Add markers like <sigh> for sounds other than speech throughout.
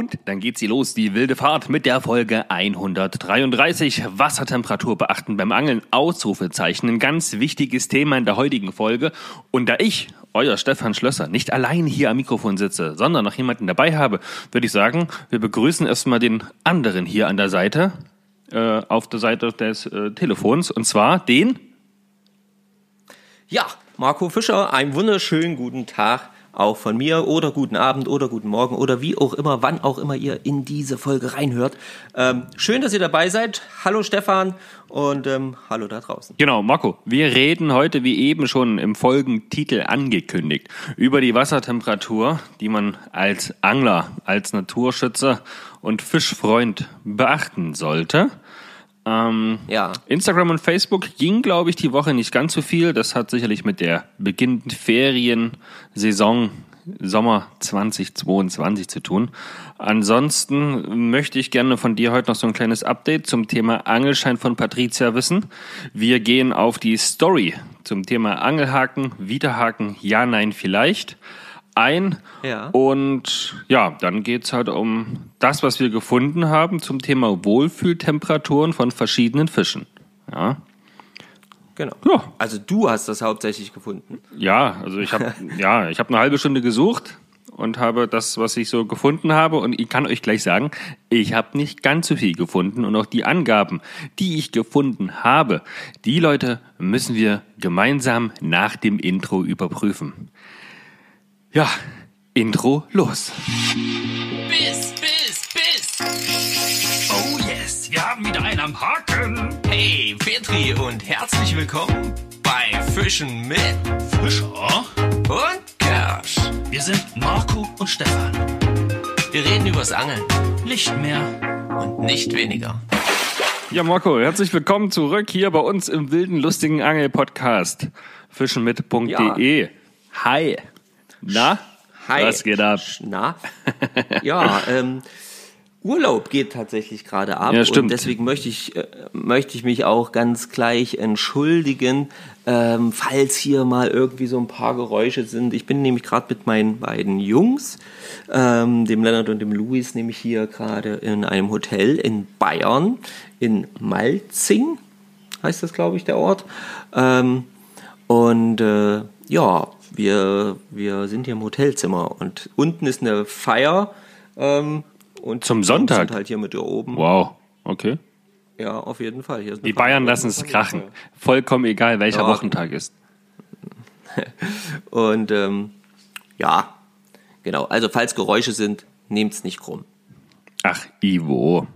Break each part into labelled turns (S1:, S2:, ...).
S1: Und dann geht sie los, die wilde Fahrt mit der Folge 133. Wassertemperatur beachten beim Angeln, Ausrufezeichen. Ein ganz wichtiges Thema in der heutigen Folge. Und da ich, euer Stefan Schlösser, nicht allein hier am Mikrofon sitze, sondern noch jemanden dabei habe, würde ich sagen, wir begrüßen erstmal den anderen hier an der Seite, äh, auf der Seite des äh, Telefons, und zwar den...
S2: Ja, Marco Fischer, einen wunderschönen guten Tag auch von mir oder guten Abend oder guten Morgen oder wie auch immer, wann auch immer ihr in diese Folge reinhört. Ähm, schön, dass ihr dabei seid. Hallo Stefan und ähm, hallo da draußen.
S1: Genau, Marco, wir reden heute, wie eben schon im Folgentitel angekündigt, über die Wassertemperatur, die man als Angler, als Naturschützer und Fischfreund beachten sollte. Ähm, ja. Instagram und Facebook ging, glaube ich, die Woche nicht ganz so viel. Das hat sicherlich mit der beginnenden Feriensaison Sommer 2022 zu tun. Ansonsten möchte ich gerne von dir heute noch so ein kleines Update zum Thema Angelschein von Patricia wissen. Wir gehen auf die Story zum Thema Angelhaken, Wiederhaken, ja, nein, vielleicht ein. Ja. Und ja, dann geht es halt um das, was wir gefunden haben zum Thema Wohlfühltemperaturen von verschiedenen Fischen. Ja.
S2: Genau. Ja. Also du hast das hauptsächlich gefunden.
S1: Ja, also ich habe <laughs> ja, ich habe eine halbe Stunde gesucht und habe das, was ich so gefunden habe. Und ich kann euch gleich sagen, ich habe nicht ganz so viel gefunden. Und auch die Angaben, die ich gefunden habe, die Leute müssen wir gemeinsam nach dem Intro überprüfen. Ja, Intro los.
S3: Biss, biss, biss. Oh yes, wir haben wieder einen am Haken. Hey, Petri und herzlich willkommen bei Fischen mit Fischer und Kersch. Wir sind Marco und Stefan. Wir reden übers Angeln. Nicht mehr und nicht weniger.
S1: Ja, Marco, herzlich willkommen zurück hier bei uns im wilden, lustigen Angel-Podcast. Fischenmit.de. Ja. Hi. Na?
S2: Hi. Was geht ab? Na? Ja, ähm, Urlaub geht tatsächlich gerade ab ja, stimmt. und deswegen möchte ich äh, möchte ich mich auch ganz gleich entschuldigen, ähm, falls hier mal irgendwie so ein paar Geräusche sind. Ich bin nämlich gerade mit meinen beiden Jungs, ähm, dem Lennart und dem Luis, nämlich hier gerade in einem Hotel in Bayern in Malzing heißt das, glaube ich, der Ort. Ähm, und äh, ja, wir, wir sind hier im Hotelzimmer und unten ist eine Feier. Ähm, und
S1: Zum Sonntag? sind
S2: halt hier mit da oben.
S1: Wow, okay.
S2: Ja, auf jeden Fall.
S1: Die Bayern lassen es krachen. Vollkommen egal, welcher ja. Wochentag ist. <laughs>
S2: und ähm, ja, genau. Also falls Geräusche sind, nehmt es nicht krumm.
S1: Ach, Ivo.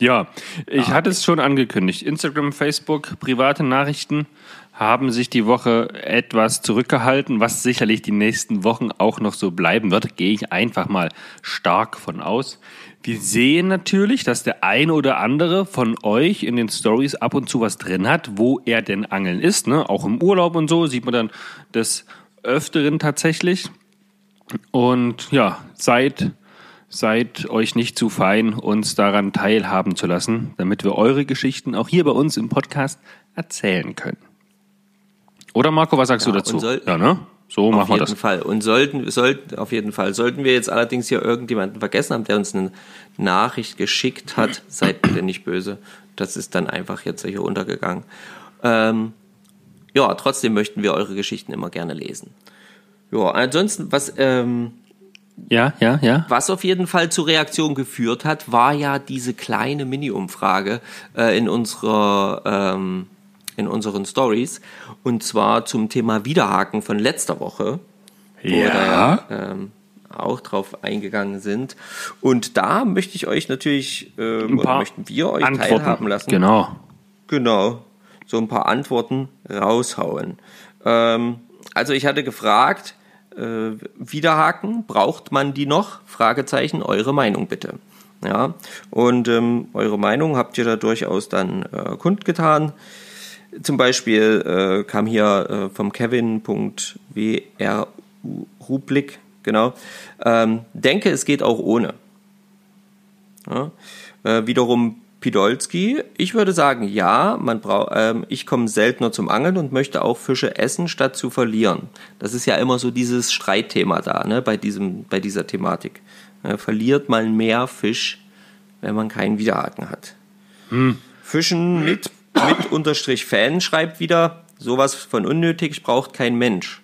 S1: Ja, ich ah, hatte es schon angekündigt. Instagram, Facebook, private Nachrichten haben sich die Woche etwas zurückgehalten, was sicherlich die nächsten Wochen auch noch so bleiben wird, gehe ich einfach mal stark von aus. Wir sehen natürlich, dass der ein oder andere von euch in den Stories ab und zu was drin hat, wo er denn angeln ist. Ne? Auch im Urlaub und so sieht man dann des Öfteren tatsächlich. Und ja, seid, seid euch nicht zu fein, uns daran teilhaben zu lassen, damit wir eure Geschichten auch hier bei uns im Podcast erzählen können. Oder Marco, was sagst ja, du dazu?
S2: Ja, ne? So machen wir das. Auf jeden Fall. Und sollten, sollten, auf jeden Fall. Sollten wir jetzt allerdings hier irgendjemanden vergessen haben, der uns eine Nachricht geschickt hat, <clears throat> seid bitte nicht böse. Das ist dann einfach jetzt hier untergegangen. Ähm, ja, trotzdem möchten wir eure Geschichten immer gerne lesen. Ja, ansonsten, was, ähm,
S1: ja, ja, ja.
S2: Was auf jeden Fall zur Reaktion geführt hat, war ja diese kleine Mini-Umfrage äh, in unserer ähm, in unseren Stories. Und zwar zum Thema Wiederhaken von letzter Woche. Ja. Wo wir da, ähm, auch drauf eingegangen sind. Und da möchte ich euch natürlich, ähm, möchten wir euch Antworten. teilhaben lassen.
S1: Genau.
S2: Genau. So ein paar Antworten raushauen. Ähm, also ich hatte gefragt, äh, Wiederhaken, braucht man die noch? Fragezeichen, eure Meinung bitte. Ja, und ähm, eure Meinung habt ihr da durchaus dann äh, kundgetan. Zum Beispiel äh, kam hier äh, vom Kevin.wr Rublik, genau. Ähm, denke, es geht auch ohne. Ja. Äh, wiederum Pidolski, ich würde sagen, ja, man braucht, ähm, ich komme seltener zum Angeln und möchte auch Fische essen, statt zu verlieren. Das ist ja immer so dieses Streitthema da, ne, bei diesem, bei dieser Thematik. äh, verliert man mehr Fisch, wenn man keinen Widerhaken hat. Fischen mit, mit Unterstrich Fan schreibt wieder, sowas von unnötig braucht kein Mensch.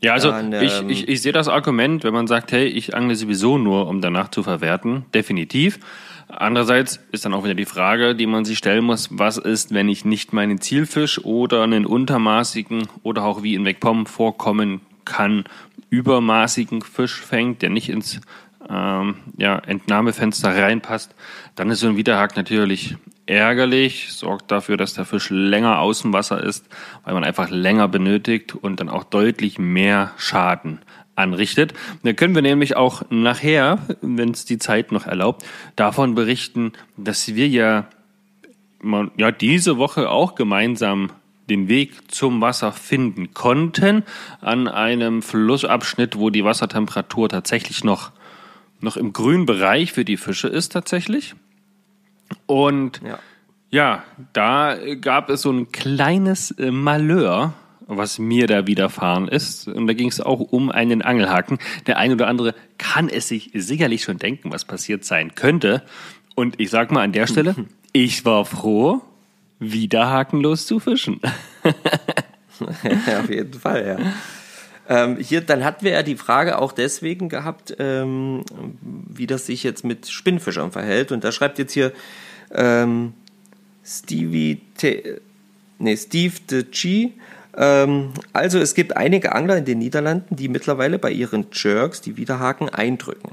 S1: Ja, also
S2: Dann,
S1: ich,
S2: ähm,
S1: ich, ich sehe das Argument, wenn man sagt, hey, ich angle sowieso nur, um danach zu verwerten, definitiv. Andererseits ist dann auch wieder die Frage, die man sich stellen muss, was ist, wenn ich nicht meinen Zielfisch oder einen untermaßigen oder auch wie in Wegpom vorkommen kann, übermaßigen Fisch fängt, der nicht ins ähm, ja, Entnahmefenster reinpasst, dann ist so ein Widerhaken natürlich ärgerlich, sorgt dafür, dass der Fisch länger aus dem Wasser ist, weil man einfach länger benötigt und dann auch deutlich mehr Schaden anrichtet. Da können wir nämlich auch nachher, wenn es die Zeit noch erlaubt, davon berichten, dass wir ja, ja diese Woche auch gemeinsam den Weg zum Wasser finden konnten an einem Flussabschnitt, wo die Wassertemperatur tatsächlich noch noch im grünen Bereich für die Fische ist tatsächlich. Und
S2: Ja.
S1: ja, da gab es so ein kleines äh, Malheur, was mir da widerfahren ist. Und da ging es auch um einen Angelhaken. Der ein oder andere kann es sich sicherlich schon denken, was passiert sein könnte. Und ich sag mal an der Stelle, <laughs> ich war froh, wieder hakenlos zu fischen. <laughs>
S2: Ja, auf jeden Fall, ja. Ähm, hier, dann hatten wir ja die Frage auch deswegen gehabt, ähm, wie das sich jetzt mit Spinnfischern verhält. Und da schreibt jetzt hier ähm, Stevie T nee, Steve de G. Ähm, also es gibt einige Angler in den Niederlanden, die mittlerweile bei ihren Jerks die Widerhaken eindrücken.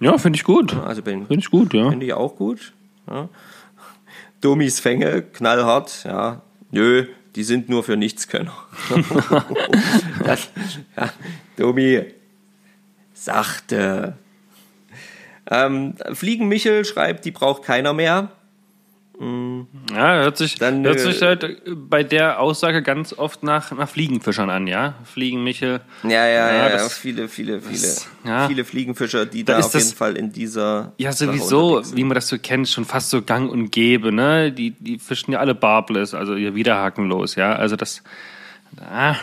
S1: Ja, finde ich gut.
S2: Also
S1: Finde ich gut, ja.
S2: Finde ich auch gut. Ja. Domis Fänge, knallhart, ja. Nö, die sind nur für Nichtskönner. <laughs> das, ja, Domi, sachte. Ähm, Fliegen Michel schreibt, die braucht keiner mehr.
S1: Ja, hört sich,
S2: Dann,
S1: hört
S2: äh,
S1: sich halt bei der Aussage ganz oft nach, nach Fliegenfischern an, ja? Fliegenmichel.
S2: Ja, ja, ja,
S1: Ja, das-
S2: viele, viele, viele,
S1: das- ja.
S2: viele Fliegenfischer, die
S1: Da
S2: da, auf
S1: das-
S2: jeden Fall in dieser.
S1: Ja, sowieso, wie man das so kennt, schon fast so gang und gäbe, ne? Die, die fischen ja alle barbless, also ihr Widerhakenlos, ja? Also das, ah,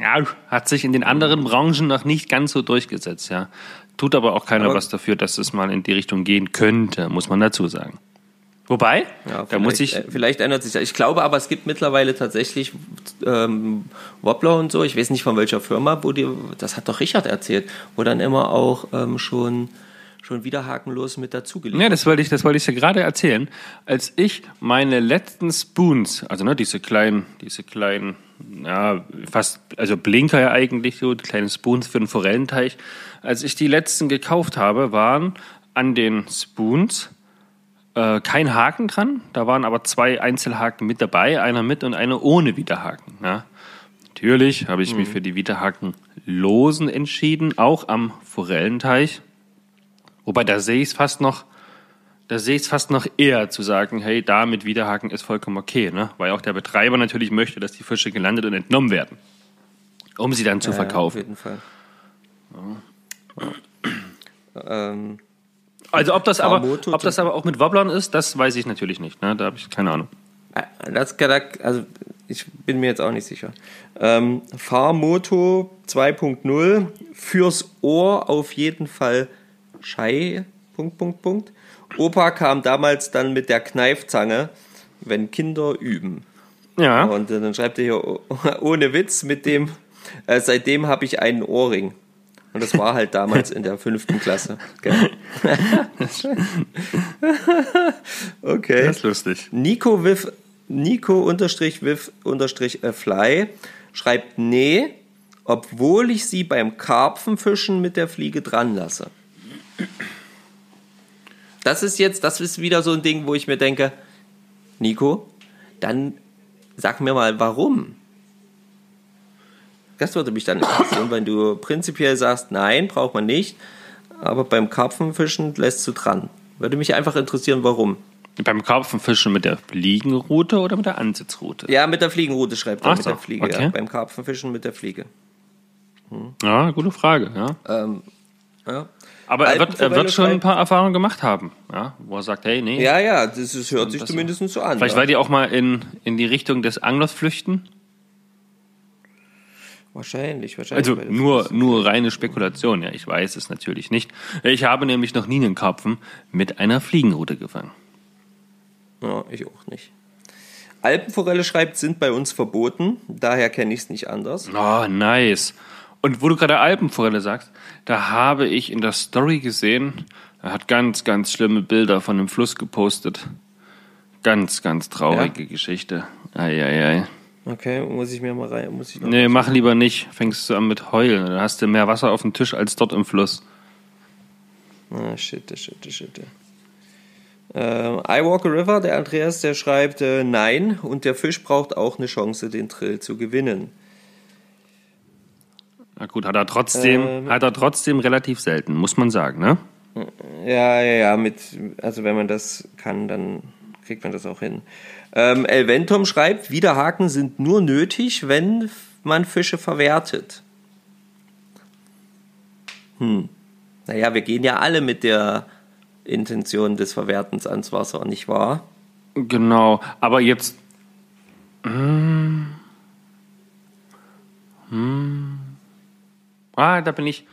S1: ja, hat sich in den anderen Branchen noch nicht ganz so durchgesetzt, ja? Tut aber auch keiner
S2: Aber-
S1: was dafür, dass es mal in die Richtung gehen könnte, muss man dazu sagen. Wobei,
S2: Ja,
S1: da muss
S2: vielleicht,
S1: ich,
S2: äh, Vielleicht ändert sich das. Ich glaube aber, es gibt mittlerweile tatsächlich ähm, Wobbler und so, ich weiß nicht von welcher Firma, wo die, das hat doch Richard erzählt, wo dann immer auch ähm, schon, schon wieder hakenlos mit dazugeliefert
S1: Ja, das wollte ich, das wollte ich ja gerade erzählen. Als ich meine letzten Spoons, also ne, diese kleinen, diese kleinen, ja, fast, also Blinker ja eigentlich so, die kleinen Spoons für den Forellenteich, als ich die letzten gekauft habe, waren an den Spoons äh, kein Haken dran. Da waren aber zwei Einzelhaken mit dabei, einer mit und einer ohne Widerhaken. Ja. Natürlich habe ich mich für die Widerhaken losen entschieden, auch am Forellenteich. Wobei da sehe ich es fast noch, da sehe ich es fast noch eher zu sagen, hey, da mit Widerhaken ist vollkommen okay, ne? Weil auch der Betreiber natürlich möchte, dass die Fische gelandet und entnommen werden, um sie dann zu
S2: Ja, Auf
S1: verkaufen.
S2: jeden Fall. Ähm,
S1: Also ob das aber, ob das aber auch mit Wobblern ist, das weiß ich natürlich nicht, ne? Da habe ich keine Ahnung.
S2: das, kann- also ich bin mir jetzt auch nicht sicher. Ähm, Fahrmoto 2.0 fürs Ohr auf jeden Fall Schei. Punkt, Punkt, Punkt. Opa kam damals dann mit der Kneifzange, wenn Kinder üben.
S1: Ja,
S2: Und äh, dann schreibt er hier, oh- <laughs> ohne Witz, mit dem, äh, seitdem habe ich einen Ohrring. Und das war halt damals in der fünften Klasse. Gell? okay.
S1: das ist lustig.
S2: Nico Wiff, Nico unterstrich Wiff unterstrich äh, Fly schreibt nee, obwohl ich sie beim Karpfenfischen mit der Fliege dran lasse. Das ist jetzt, das ist wieder so ein Ding, wo ich mir denke, Nico, dann sag mir mal, warum? Das würde mich dann interessieren, wenn du prinzipiell sagst, nein, braucht man nicht, aber beim Karpfenfischen lässt du dran. Würde mich einfach interessieren, warum.
S1: Beim Karpfenfischen mit der Fliegenroute oder mit der Ansitzroute?
S2: Ja, mit der Fliegenroute schreibt er,
S1: Ach
S2: mit
S1: so,
S2: der Fliege.
S1: okay.
S2: Ja. Beim Karpfenfischen mit der Fliege.
S1: Ja, gute Frage, ja.
S2: Ähm, ja.
S1: Aber er wird, er wird schon ein paar Erfahrungen gemacht haben, ja, wo er sagt, hey, nee.
S2: ja, ja, das ist, hört sich zumindest so an.
S1: Vielleicht
S2: ja.
S1: wollt ihr auch mal in, in die Richtung des Anglers flüchten?
S2: Wahrscheinlich, wahrscheinlich.
S1: Also nur, nur reine Spekulation, ja, ich weiß es natürlich nicht. Ich habe nämlich noch nie einen Karpfen mit einer Fliegenrute gefangen.
S2: Ja, ich auch nicht. Alpenforelle schreibt, sind bei uns verboten. Daher kenne ich es nicht anders.
S1: Oh, nice. Und wo du gerade Alpenforelle sagst, da habe ich in der Story gesehen, er hat ganz, ganz schlimme Bilder von dem Fluss gepostet. Ganz, ganz traurige Geschichte. Eieiei.
S2: Okay, muss ich mir mal rein. Muss ich
S1: Nee, mach lieber nicht. Fängst du an mit Heulen. Dann hast du mehr Wasser auf dem Tisch als dort im Fluss.
S2: Ah, shit, shit, shit. Ähm, I Walk a River, der Andreas, der schreibt, äh, nein, und der Fisch braucht auch eine Chance, den Trill zu gewinnen.
S1: Na gut, hat er trotzdem,
S2: Ähm.
S1: hat er trotzdem relativ selten, muss man sagen, ne?
S2: Ja, ja, ja, mit, also wenn man das kann, dann kriegt man das auch hin. Ähm, Elventom schreibt, Widerhaken sind nur nötig, wenn man Fische verwertet. Hm. Naja, wir gehen ja alle mit der Intention des Verwertens ans Wasser, nicht wahr?
S1: Genau, aber jetzt. Hm, hm, ah, da bin ich.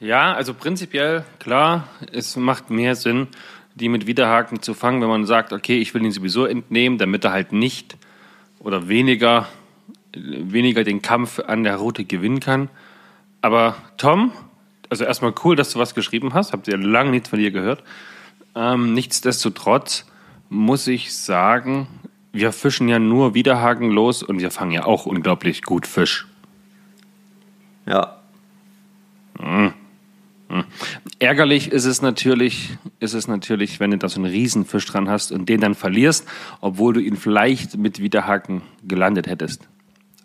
S1: Ja, also prinzipiell, klar, es macht mehr Sinn, die mit Widerhaken zu fangen, wenn man sagt, okay, ich will ihn sowieso entnehmen, damit er halt nicht oder weniger, weniger den Kampf an der Route gewinnen kann. Aber Tom, also erstmal cool, dass du was geschrieben hast, habt ihr lange nichts von dir gehört. Ähm, nichtsdestotrotz muss ich sagen, wir fischen ja nur Widerhaken los und wir fangen ja auch unglaublich gut Fisch.
S2: Ja.
S1: Ärgerlich ist es natürlich, ist es natürlich, wenn du da so einen Riesenfisch dran hast und den dann verlierst, obwohl du ihn vielleicht mit Widerhaken gelandet hättest.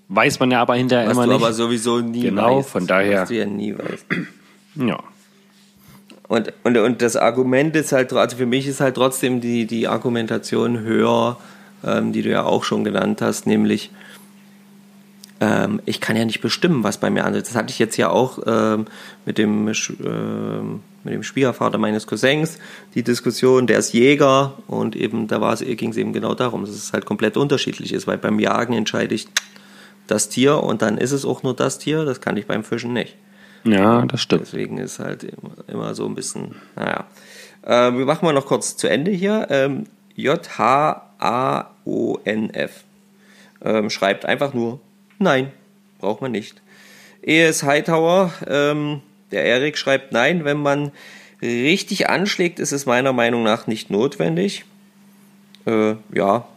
S1: Weiß man ja aber hinterher
S2: Was
S1: immer
S2: du
S1: nicht.
S2: aber sowieso nie
S1: Genau,
S2: weißt.
S1: von daher-
S2: Was du ja nie weißt.
S1: ja.
S2: Und, und, und das Argument ist halt, also für mich ist halt trotzdem die, die Argumentation höher, ähm, die du ja auch schon genannt hast, nämlich, ähm, ich kann ja nicht bestimmen, was bei mir ansetzt. Das hatte ich jetzt ja auch ähm, mit, dem, ähm, mit dem Schwiegervater meines Cousins, die Diskussion, der ist Jäger und eben da ging es eben genau darum, dass es halt komplett unterschiedlich ist, weil beim Jagen entscheide ich das Tier und dann ist es auch nur das Tier, das kann ich beim Fischen nicht.
S1: ja, das stimmt.
S2: Deswegen ist halt immer, immer so ein bisschen, naja. Äh, wir machen mal noch kurz zu Ende hier. Ähm, J-H-A-O-N-F ähm, schreibt einfach nur, nein, braucht man nicht. ES Hightower, ähm, der Erik schreibt, nein, wenn man richtig anschlägt, ist es meiner Meinung nach nicht notwendig. Äh, ja,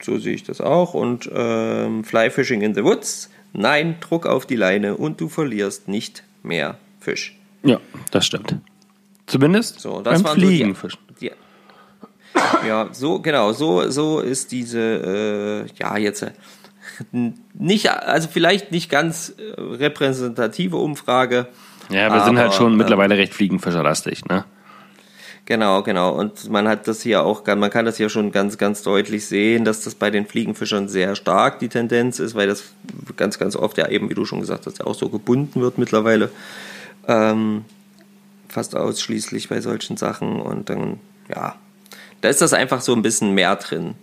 S2: so sehe ich das auch. Und ähm, Fly Fishing in the Woods. Nein, Druck auf die Leine und du verlierst nicht mehr Fisch.
S1: Ja, das stimmt. Zumindest
S2: So, das
S1: beim Fliegenfischen.
S2: Ja, so, genau, so, so ist diese, äh, ja, jetzt äh, nicht, also vielleicht nicht ganz äh, repräsentative Umfrage.
S1: Ja, wir sind halt
S2: aber,
S1: schon
S2: ähm,
S1: mittlerweile recht fliegenfischerlastig, ne?
S2: Genau, genau. Und man hat das hier auch, man kann das hier schon ganz, ganz deutlich sehen, dass das bei den Fliegenfischern sehr stark die Tendenz ist, weil das ganz, ganz oft ja eben, wie du schon gesagt hast, ja auch so gebunden wird mittlerweile. Ähm, fast ausschließlich bei solchen Sachen. Und dann, ja, da ist das einfach so ein bisschen mehr drin.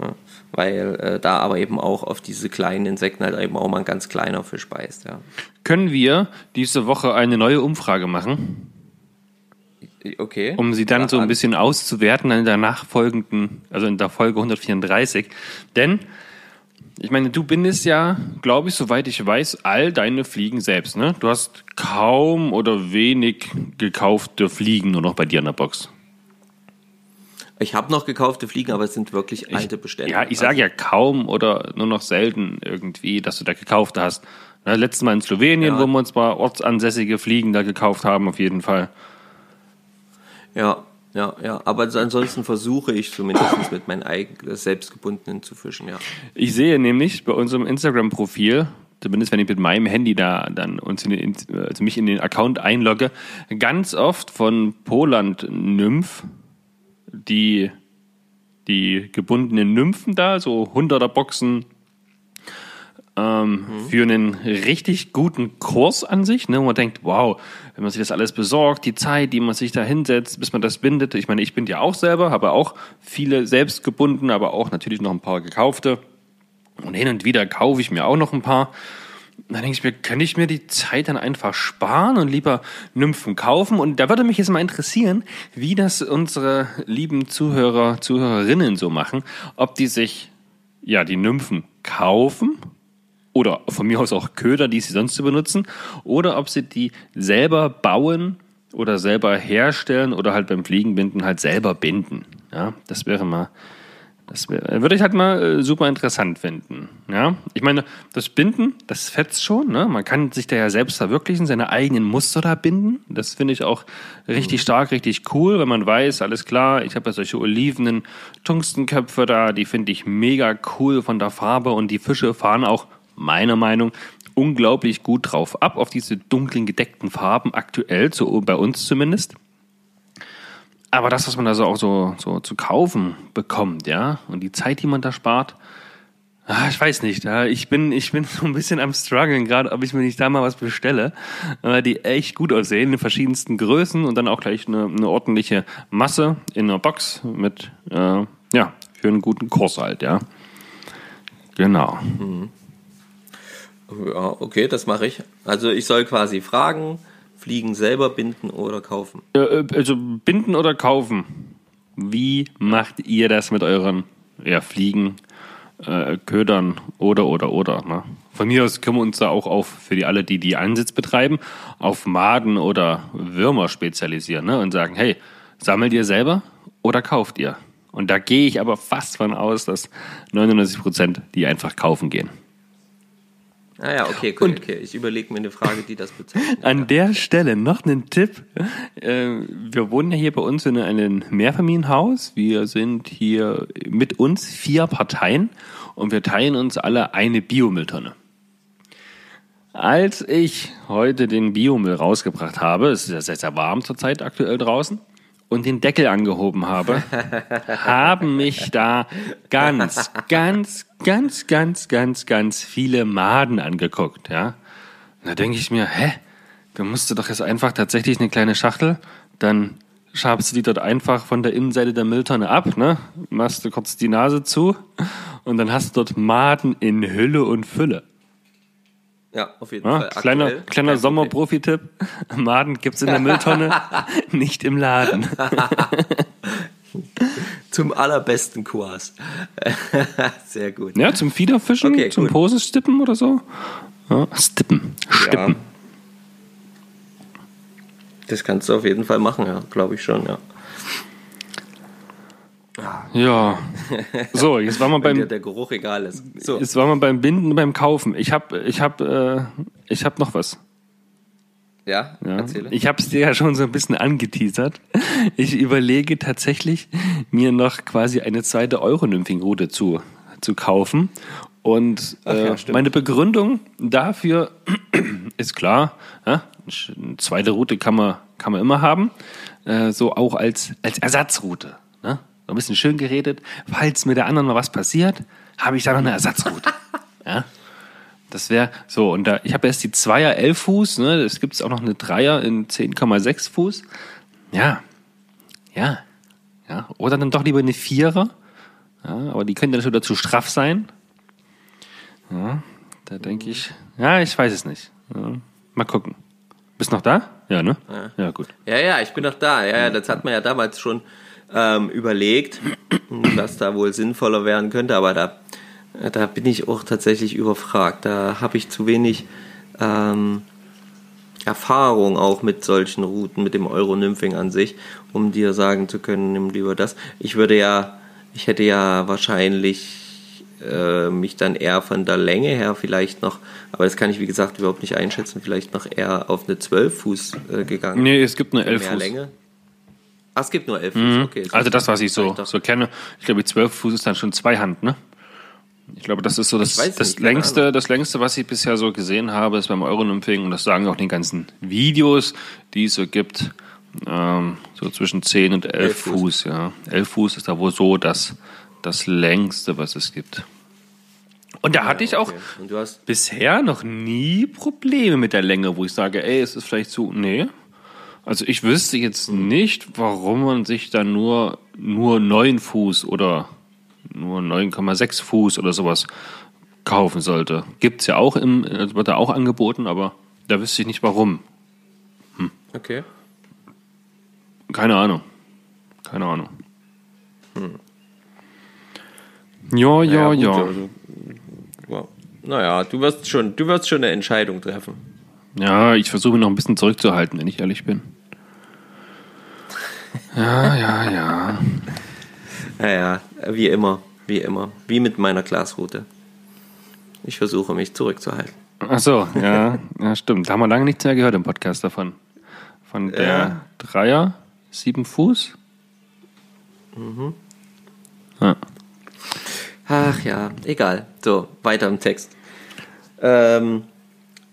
S2: Ja, weil äh, da aber eben auch auf diese kleinen Insekten halt eben auch mal ein ganz kleiner Fisch beißt, ja.
S1: Können wir diese Woche eine neue Umfrage machen,
S2: Okay.
S1: um sie dann so ein bisschen auszuwerten in der nachfolgenden, also in der Folge 134? Denn, ich meine, du bindest ja, glaube ich, soweit ich weiß, all deine Fliegen selbst, ne? Du hast kaum oder wenig gekaufte Fliegen nur noch bei dir in der Box.
S2: Ich habe noch gekaufte Fliegen, aber es sind wirklich alte Bestände.
S1: Ja, ich sage ja kaum oder nur noch selten irgendwie, dass du da gekauft hast. Na, letztes Mal in Slowenien,
S2: Ja.
S1: wo wir uns mal ortsansässige Fliegen da gekauft haben, auf jeden Fall.
S2: Ja, ja, ja. Aber ansonsten versuche ich zumindest mit meinen eigenen selbstgebundenen zu fischen, ja.
S1: Ich sehe nämlich bei unserem Instagram-Profil, zumindest wenn ich mit meinem Handy da dann uns in den, also mich in den Account einlogge, ganz oft von Poland-Nymph, die, die gebundenen Nymphen da, so 100er Boxen, ähm, für einen richtig guten Kurs an sich, ne, wo man denkt, wow, wenn man sich das alles besorgt, die Zeit, die man sich da hinsetzt, bis man das bindet. Ich meine, ich bin ja auch selber, habe auch viele selbst gebunden, aber auch natürlich noch ein paar gekaufte. Und hin und wieder kaufe ich mir auch noch ein paar. Dann denke ich mir, könnte ich mir die Zeit dann einfach sparen und lieber Nymphen kaufen? Und da würde mich jetzt mal interessieren, wie das unsere lieben Zuhörer, Zuhörerinnen so machen. Ob die sich, ja, die Nymphen kaufen oder von mir aus auch Köder, die sie sonst so benutzen, oder ob sie die selber bauen oder selber herstellen oder halt beim Fliegenbinden halt selber binden. Ja, das wäre mal, das wäre, würde ich halt mal äh, super interessant finden. Ja, ich meine, das Binden, das fetzt schon. Ne? Man kann sich da ja selbst verwirklichen, seine eigenen Muster da binden. Das finde ich auch richtig stark, richtig cool, wenn man weiß, alles klar, ich habe ja solche olivenen Tungstenköpfe da, die finde ich mega cool von der Farbe und die Fische fahren auch meiner Meinung unglaublich gut drauf ab, auf diese dunklen gedeckten Farben, aktuell, so bei uns zumindest. Aber das, was man da so auch so, so zu kaufen bekommt, ja, und die Zeit, die man da spart, ah, ich weiß nicht, ich bin, ich bin <laughs> so ein bisschen am struggeln gerade, ob ich mir nicht da mal was bestelle, weil die echt gut aussehen, in verschiedensten Größen und dann auch gleich eine, eine ordentliche Masse in einer Box mit, äh, ja, für einen guten Kurs halt, ja. Genau.
S2: Ja, okay, das mache ich. Also ich soll quasi fragen, Fliegen selber binden oder kaufen.
S1: Äh, Also binden oder kaufen? Wie macht ihr das mit euren ja, Fliegen, äh, Ködern oder oder oder? Ne? Von mir aus können wir uns da auch auf, für die alle, die die Ansitz betreiben, auf Maden oder Würmer spezialisieren ne? und sagen, hey, sammelt ihr selber oder kauft ihr? Und da gehe ich aber fast von aus, dass 99 Prozent die einfach kaufen gehen.
S2: Ah ja, okay, cool, okay. Ich überlege mir eine Frage, die das bezeichnet.
S1: An der Stelle noch einen Tipp. Äh, Wir wohnen ja hier bei uns in einem Mehrfamilienhaus. Wir sind hier mit uns vier Parteien und wir teilen uns alle eine Biomülltonne. Als ich heute den Biomüll rausgebracht habe, es ist ja sehr, sehr warm zurzeit aktuell draußen, und den Deckel angehoben habe, haben mich da ganz, ganz, ganz, ganz, ganz, ganz viele Maden angeguckt, ja. Da denke ich mir, hä? Du musst du doch jetzt einfach tatsächlich eine kleine Schachtel, dann schabst du die dort einfach von der Innenseite der Mülltonne ab, ne? Machst du kurz die Nase zu und dann hast du dort Maden in Hülle und Fülle.
S2: Ja, auf jeden
S1: Ja,
S2: Fall.
S1: kleiner
S2: Aktuell
S1: kleiner. Sommerprofi-Tipp. Maden gibt's in der Mülltonne, <laughs> nicht im Laden. <laughs>
S2: Zum allerbesten Kurs. <laughs> Sehr gut.
S1: Ja, zum Fiederfischen,
S2: Okay,
S1: zum. Posestippen oder so. Ja, stippen. Stippen.
S2: Das kannst du auf jeden Fall machen, ja, glaube ich schon, ja.
S1: Ja. So, jetzt waren wir
S2: Wenn dir
S1: beim,
S2: der Geruch egal ist. So.
S1: jetzt waren wir beim Binden beim Kaufen. Ich habe ich hab, äh, ich hab noch was.
S2: Ja,
S1: Ja.
S2: erzähle.
S1: Ich habe es dir ja schon so ein bisschen angeteasert. Ich überlege tatsächlich, mir noch quasi eine zweite Euronymphing-Route zu, zu kaufen. Und äh,
S2: ja,
S1: meine Begründung dafür <clears throat> ist klar, ja, eine zweite Route kann man, kann man immer haben, äh, so auch als, als Ersatzroute. Ein bisschen schön geredet, falls mit der anderen mal was passiert, habe ich da noch eine Ersatzroute. <laughs> ja? Das wäre so, und da, ich habe erst die Zweier 11 Fuß, ne? Es gibt auch noch eine Dreier in 10,6 Fuß. Ja. Ja. Ja. Oder dann doch lieber eine Vierer. Ja, aber die können dann schon dazu straff sein. Ja, da denke ich, ja, ich weiß es nicht. Ja, mal gucken. Bist noch da? Ja, ne? Ja, gut.
S2: Ja, ja, ich bin noch da. Ja, ja, das hat man ja damals schon ähm, überlegt, was da wohl sinnvoller werden könnte, aber da, da bin ich auch tatsächlich überfragt. Da habe ich zu wenig ähm, Erfahrung auch mit solchen Routen, mit dem Euronymphing an sich, um dir sagen zu können, nimm lieber das. Ich würde ja, ich hätte ja wahrscheinlich äh, mich dann eher von der Länge her vielleicht noch, aber das kann ich wie gesagt überhaupt nicht einschätzen, vielleicht noch eher auf eine 12 Fuß äh, gegangen.
S1: Nee, es gibt eine 11
S2: Mehr
S1: Fuß.
S2: Länge. Ach, es gibt nur 11 Fuß, okay.
S1: Also das, was ich so, so kenne. Ich glaube, die 12 Fuß ist dann schon zwei Hand, ne? Ich glaube, das ist so das, das längste, das längste, was ich bisher so gesehen habe, ist beim Euronymphing und das sagen auch den ganzen Videos, die es so gibt, ähm, so zwischen 10 und 11
S2: 11 Fuß.
S1: Fuß, ja. 11 Fuß ist da wohl so das, das längste, was es gibt. Und da hatte ich auch
S2: Okay. Hast,
S1: bisher noch nie Probleme mit der Länge, wo ich sage, ey, es ist vielleicht zu. Nee. Also ich wüsste jetzt nicht, warum man sich da nur, nur 9 Fuß oder nur 9,6 Fuß oder sowas kaufen sollte. Gibt's ja auch im, also wird da auch angeboten, aber da wüsste ich nicht warum.
S2: Okay.
S1: Keine Ahnung. Keine Ahnung. Ja, ja, ja.
S2: also, ja. Naja, du wirst schon, du wirst schon eine Entscheidung treffen.
S1: Ja, ich versuche mich noch ein bisschen zurückzuhalten, wenn ich ehrlich bin. Ja, ja, ja.
S2: Naja, wie immer, wie immer. Wie mit meiner Glasroute. Ich versuche mich zurückzuhalten.
S1: Ach so, ja, ja, stimmt. Da haben wir lange nichts mehr gehört im Podcast davon. Von der
S2: Ja.
S1: Dreier, sieben Fuß. Ja.
S2: Ach ja, egal. So, weiter im Text. Ähm,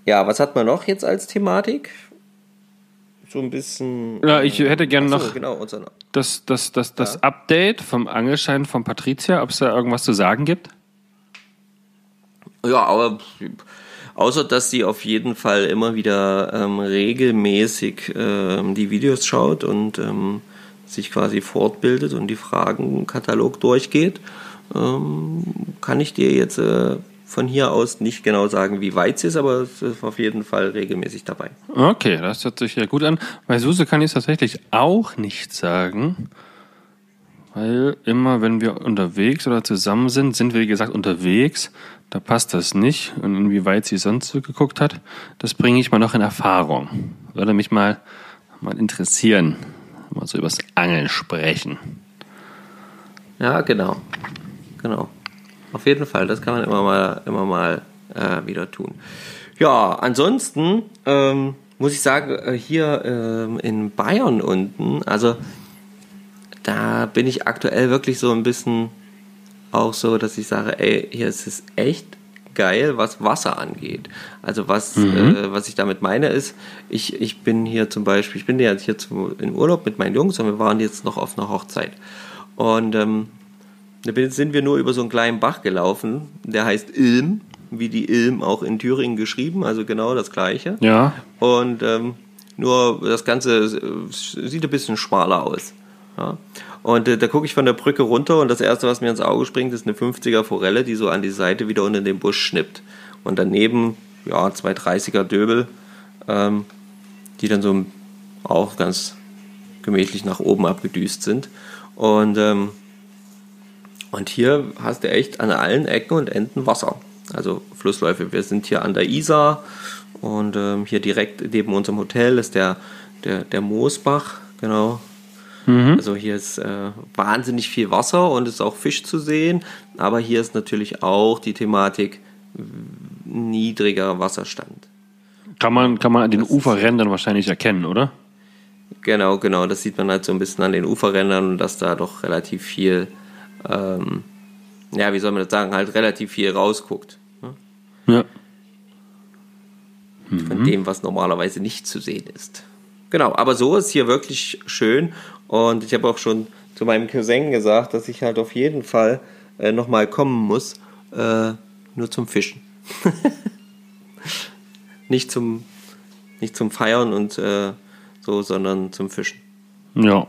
S2: ja, was hat man noch jetzt als Thematik? So ein bisschen.
S1: ja, ich hätte gerne noch
S2: genau,
S1: das, das, das, das Update vom Angelschein von Patricia, ob es da irgendwas zu sagen gibt.
S2: Ja, aber außer dass sie auf jeden Fall immer wieder ähm, regelmäßig ähm, die Videos schaut und ähm, sich quasi fortbildet und die Fragenkatalog durchgeht, ähm, kann ich dir jetzt äh, von hier aus nicht genau sagen, wie weit sie ist, aber es ist auf jeden Fall regelmäßig dabei.
S1: Okay, das hört sich ja gut an. Bei Suse kann ich es tatsächlich auch nicht sagen. Weil immer, wenn wir unterwegs oder zusammen sind, sind wir, wie gesagt, unterwegs. Da passt das nicht. Und inwieweit sie sonst so geguckt hat, das bringe ich mal noch in Erfahrung. Würde mich mal, mal interessieren. Mal so übers Angeln sprechen.
S2: Ja, genau. Genau. Auf jeden Fall, das kann man immer mal, immer mal äh, wieder tun. Ja, ansonsten ähm, muss ich sagen, äh, hier ähm, in Bayern unten, also da bin ich aktuell wirklich so ein bisschen auch so, dass ich sage, ey, hier ist es echt geil, was Wasser angeht. Also was, äh, was ich damit meine ist, ich, ich bin hier zum Beispiel, ich bin ja hier zum, in Urlaub mit meinen Jungs und wir waren jetzt noch auf einer Hochzeit. Und ähm, da sind wir nur über so einen kleinen Bach gelaufen, der heißt Ilm, wie die Ilm auch in Thüringen geschrieben, also genau das gleiche.
S1: Ja,
S2: Und ähm, nur das Ganze äh, sieht ein bisschen schmaler aus. Ja? Und äh, da gucke ich von der Brücke runter und das erste, was mir ins Auge springt, ist eine 50er Forelle, die so an die Seite wieder unter den Busch schnippt. Und daneben, ja, zwei 30er Döbel, ähm, die dann so auch ganz gemächlich nach oben abgedüst sind. Und, ähm, und hier hast du echt an allen Ecken und Enden Wasser. Also Flussläufe. Wir sind hier an der Isar und ähm, hier direkt neben unserem Hotel ist der, der, der Moosbach, genau. Also hier ist äh, wahnsinnig viel Wasser und es ist auch Fisch zu sehen, aber hier ist natürlich auch die Thematik niedriger Wasserstand.
S1: kann man, kann man an den Uferrändern wahrscheinlich erkennen, oder?
S2: Genau, genau, das sieht man halt so ein bisschen an den Uferrändern und dass da doch relativ viel, ähm, ja, wie soll man das sagen, halt relativ viel rausguckt. Ne?
S1: Ja.
S2: von dem, was normalerweise nicht zu sehen ist. Genau, aber so ist hier wirklich schön und ich habe auch schon zu meinem Cousin gesagt, dass ich halt auf jeden Fall äh, nochmal kommen muss, äh, nur zum Fischen. <laughs> nicht, zum, nicht zum Feiern und äh, so, sondern zum Fischen.
S1: Ja.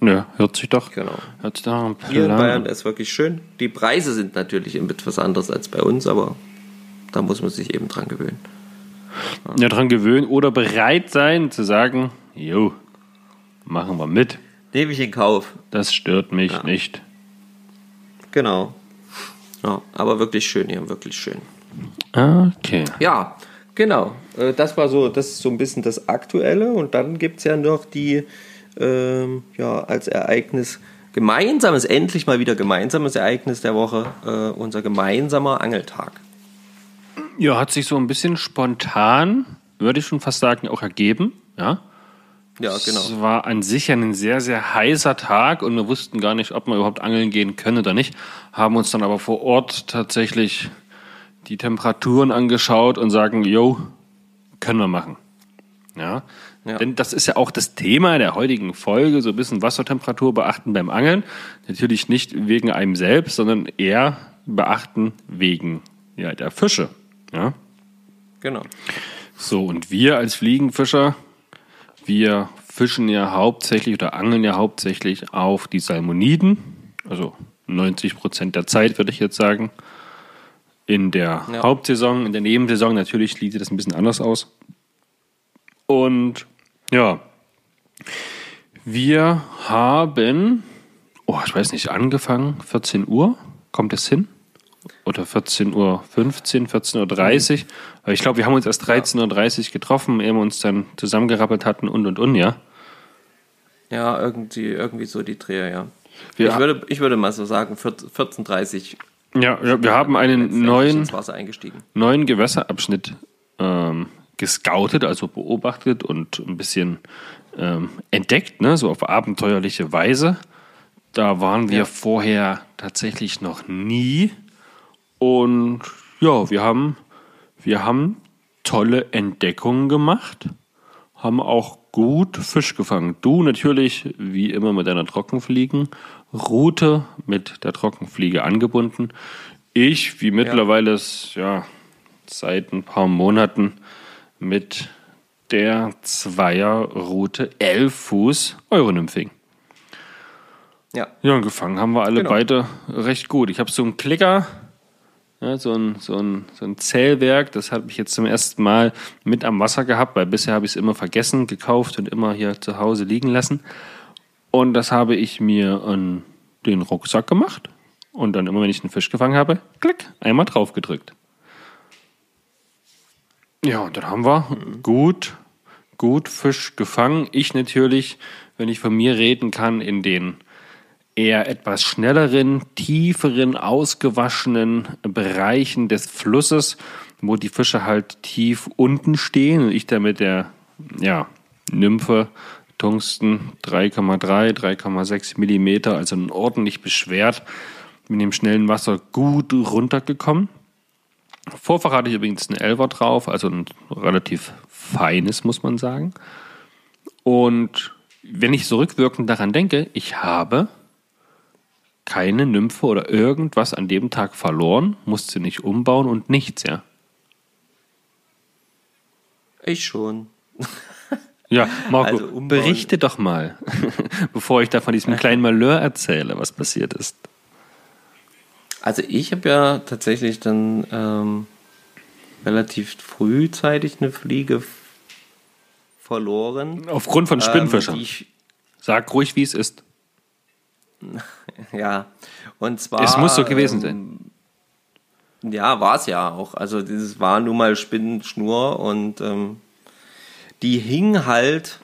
S1: Ja, hört sich doch.
S2: Genau.
S1: Hört sich doch ein
S2: Hier in Bayern ist wirklich schön. Die Preise sind natürlich etwas anderes als bei uns, aber da muss man sich eben dran gewöhnen.
S1: Ja, dran gewöhnen oder bereit sein zu sagen, jo, machen wir mit.
S2: Nehme ich in Kauf.
S1: Das stört mich nicht.
S2: Genau. Ja, aber wirklich schön hier, wirklich schön.
S1: Okay.
S2: Ja, genau. Äh, Das war so, das ist so ein bisschen das Aktuelle und dann gibt es ja noch die, ähm, ja, als Ereignis, gemeinsames, endlich mal wieder gemeinsames Ereignis der Woche, äh, unser gemeinsamer Angeltag.
S1: Ja, hat sich so ein bisschen spontan, würde ich schon fast sagen, auch ergeben. Ja.
S2: Ja, genau.
S1: Es war an sich ein sehr, sehr heißer Tag und wir wussten gar nicht, ob wir überhaupt angeln gehen können oder nicht. Haben uns dann aber vor Ort tatsächlich die Temperaturen angeschaut und sagen, jo, können wir machen. Ja.
S2: Ja.
S1: Denn das ist ja auch das Thema der heutigen Folge, so ein bisschen Wassertemperatur beachten beim Angeln. Natürlich nicht wegen einem selbst, sondern eher beachten wegen ja, der Fische. Ja.
S2: Genau.
S1: So, und wir als Fliegenfischer, wir fischen ja hauptsächlich oder angeln ja hauptsächlich auf die Salmoniden, also 90 Prozent der Zeit würde ich jetzt sagen. in der
S2: Ja.
S1: Hauptsaison. In der Nebensaison natürlich sieht das ein bisschen anders aus. Und ja, wir haben, oh, ich weiß nicht, angefangen, 14 Uhr, kommt es hin? Oder 14.15 Uhr, 14.30 Uhr. Aber ich glaube, wir haben uns erst 13.30 Uhr getroffen, ehe wir uns dann zusammengerappelt hatten und und und, ja.
S2: Ja, irgendwie, irgendwie so die Dreher, ja.
S1: Wir-
S2: ich, würde, ich würde mal so sagen, 14 14.30
S1: Ja, ja wir haben einen neuen, neuen Gewässerabschnitt ähm, gescoutet, also beobachtet und ein bisschen ähm, entdeckt, ne, so auf abenteuerliche Weise. Da waren wir
S2: Ja.
S1: vorher tatsächlich noch nie. Und ja, wir haben, wir haben tolle Entdeckungen gemacht, haben auch gut Fisch gefangen. Du natürlich, wie immer, mit deiner Trockenfliegenroute mit der Trockenfliege angebunden. Ich, wie mittlerweile es ja seit ein paar Monaten mit der Zweierroute 11 Fuß Euronymphing.
S2: Ja,
S1: Ja, und gefangen haben wir alle
S2: Genau.
S1: beide recht gut. Ich habe so einen Klicker, ja, so, ein, so, ein, so ein Zählwerk, das habe ich jetzt zum ersten Mal mit am Wasser gehabt, weil bisher habe ich es immer vergessen, gekauft und immer hier zu Hause liegen lassen. Und das habe ich mir an den Rucksack gemacht und dann immer, wenn ich einen Fisch gefangen habe, klick, einmal drauf gedrückt. Ja, und dann haben wir gut, gut Fisch gefangen. Ich natürlich, wenn ich von mir reden kann, in den eher etwas schnelleren, tieferen, ausgewaschenen Bereichen des Flusses, wo die Fische halt tief unten stehen und ich da mit der ja, Nymphe Tungsten 3,3, 3,6 Millimeter, also ordentlich beschwert, mit dem schnellen Wasser gut runtergekommen. Vorfach hatte ich übrigens einen Elfer drauf, also ein relativ feines, muss man sagen. Und wenn ich so rückwirkend daran denke, ich habe keine Nymphe oder irgendwas an dem Tag verloren, musste nicht umbauen und nichts, ja.
S2: ich schon. <laughs>
S1: Ja, Marco,
S2: Also
S1: berichte doch mal, <laughs> bevor ich da von diesem kleinen Malheur erzähle, was passiert ist.
S2: Also ich habe ja tatsächlich dann ähm, relativ frühzeitig eine Fliege verloren.
S1: Aufgrund von Spinnfischern.
S2: Ähm,
S1: Sag ruhig, wie es ist. <laughs>
S2: ja, und zwar.
S1: Es muss so gewesen sein.
S2: Ja, war es ja auch. Also dieses war nun mal Spinnenschnur und ähm, die hing halt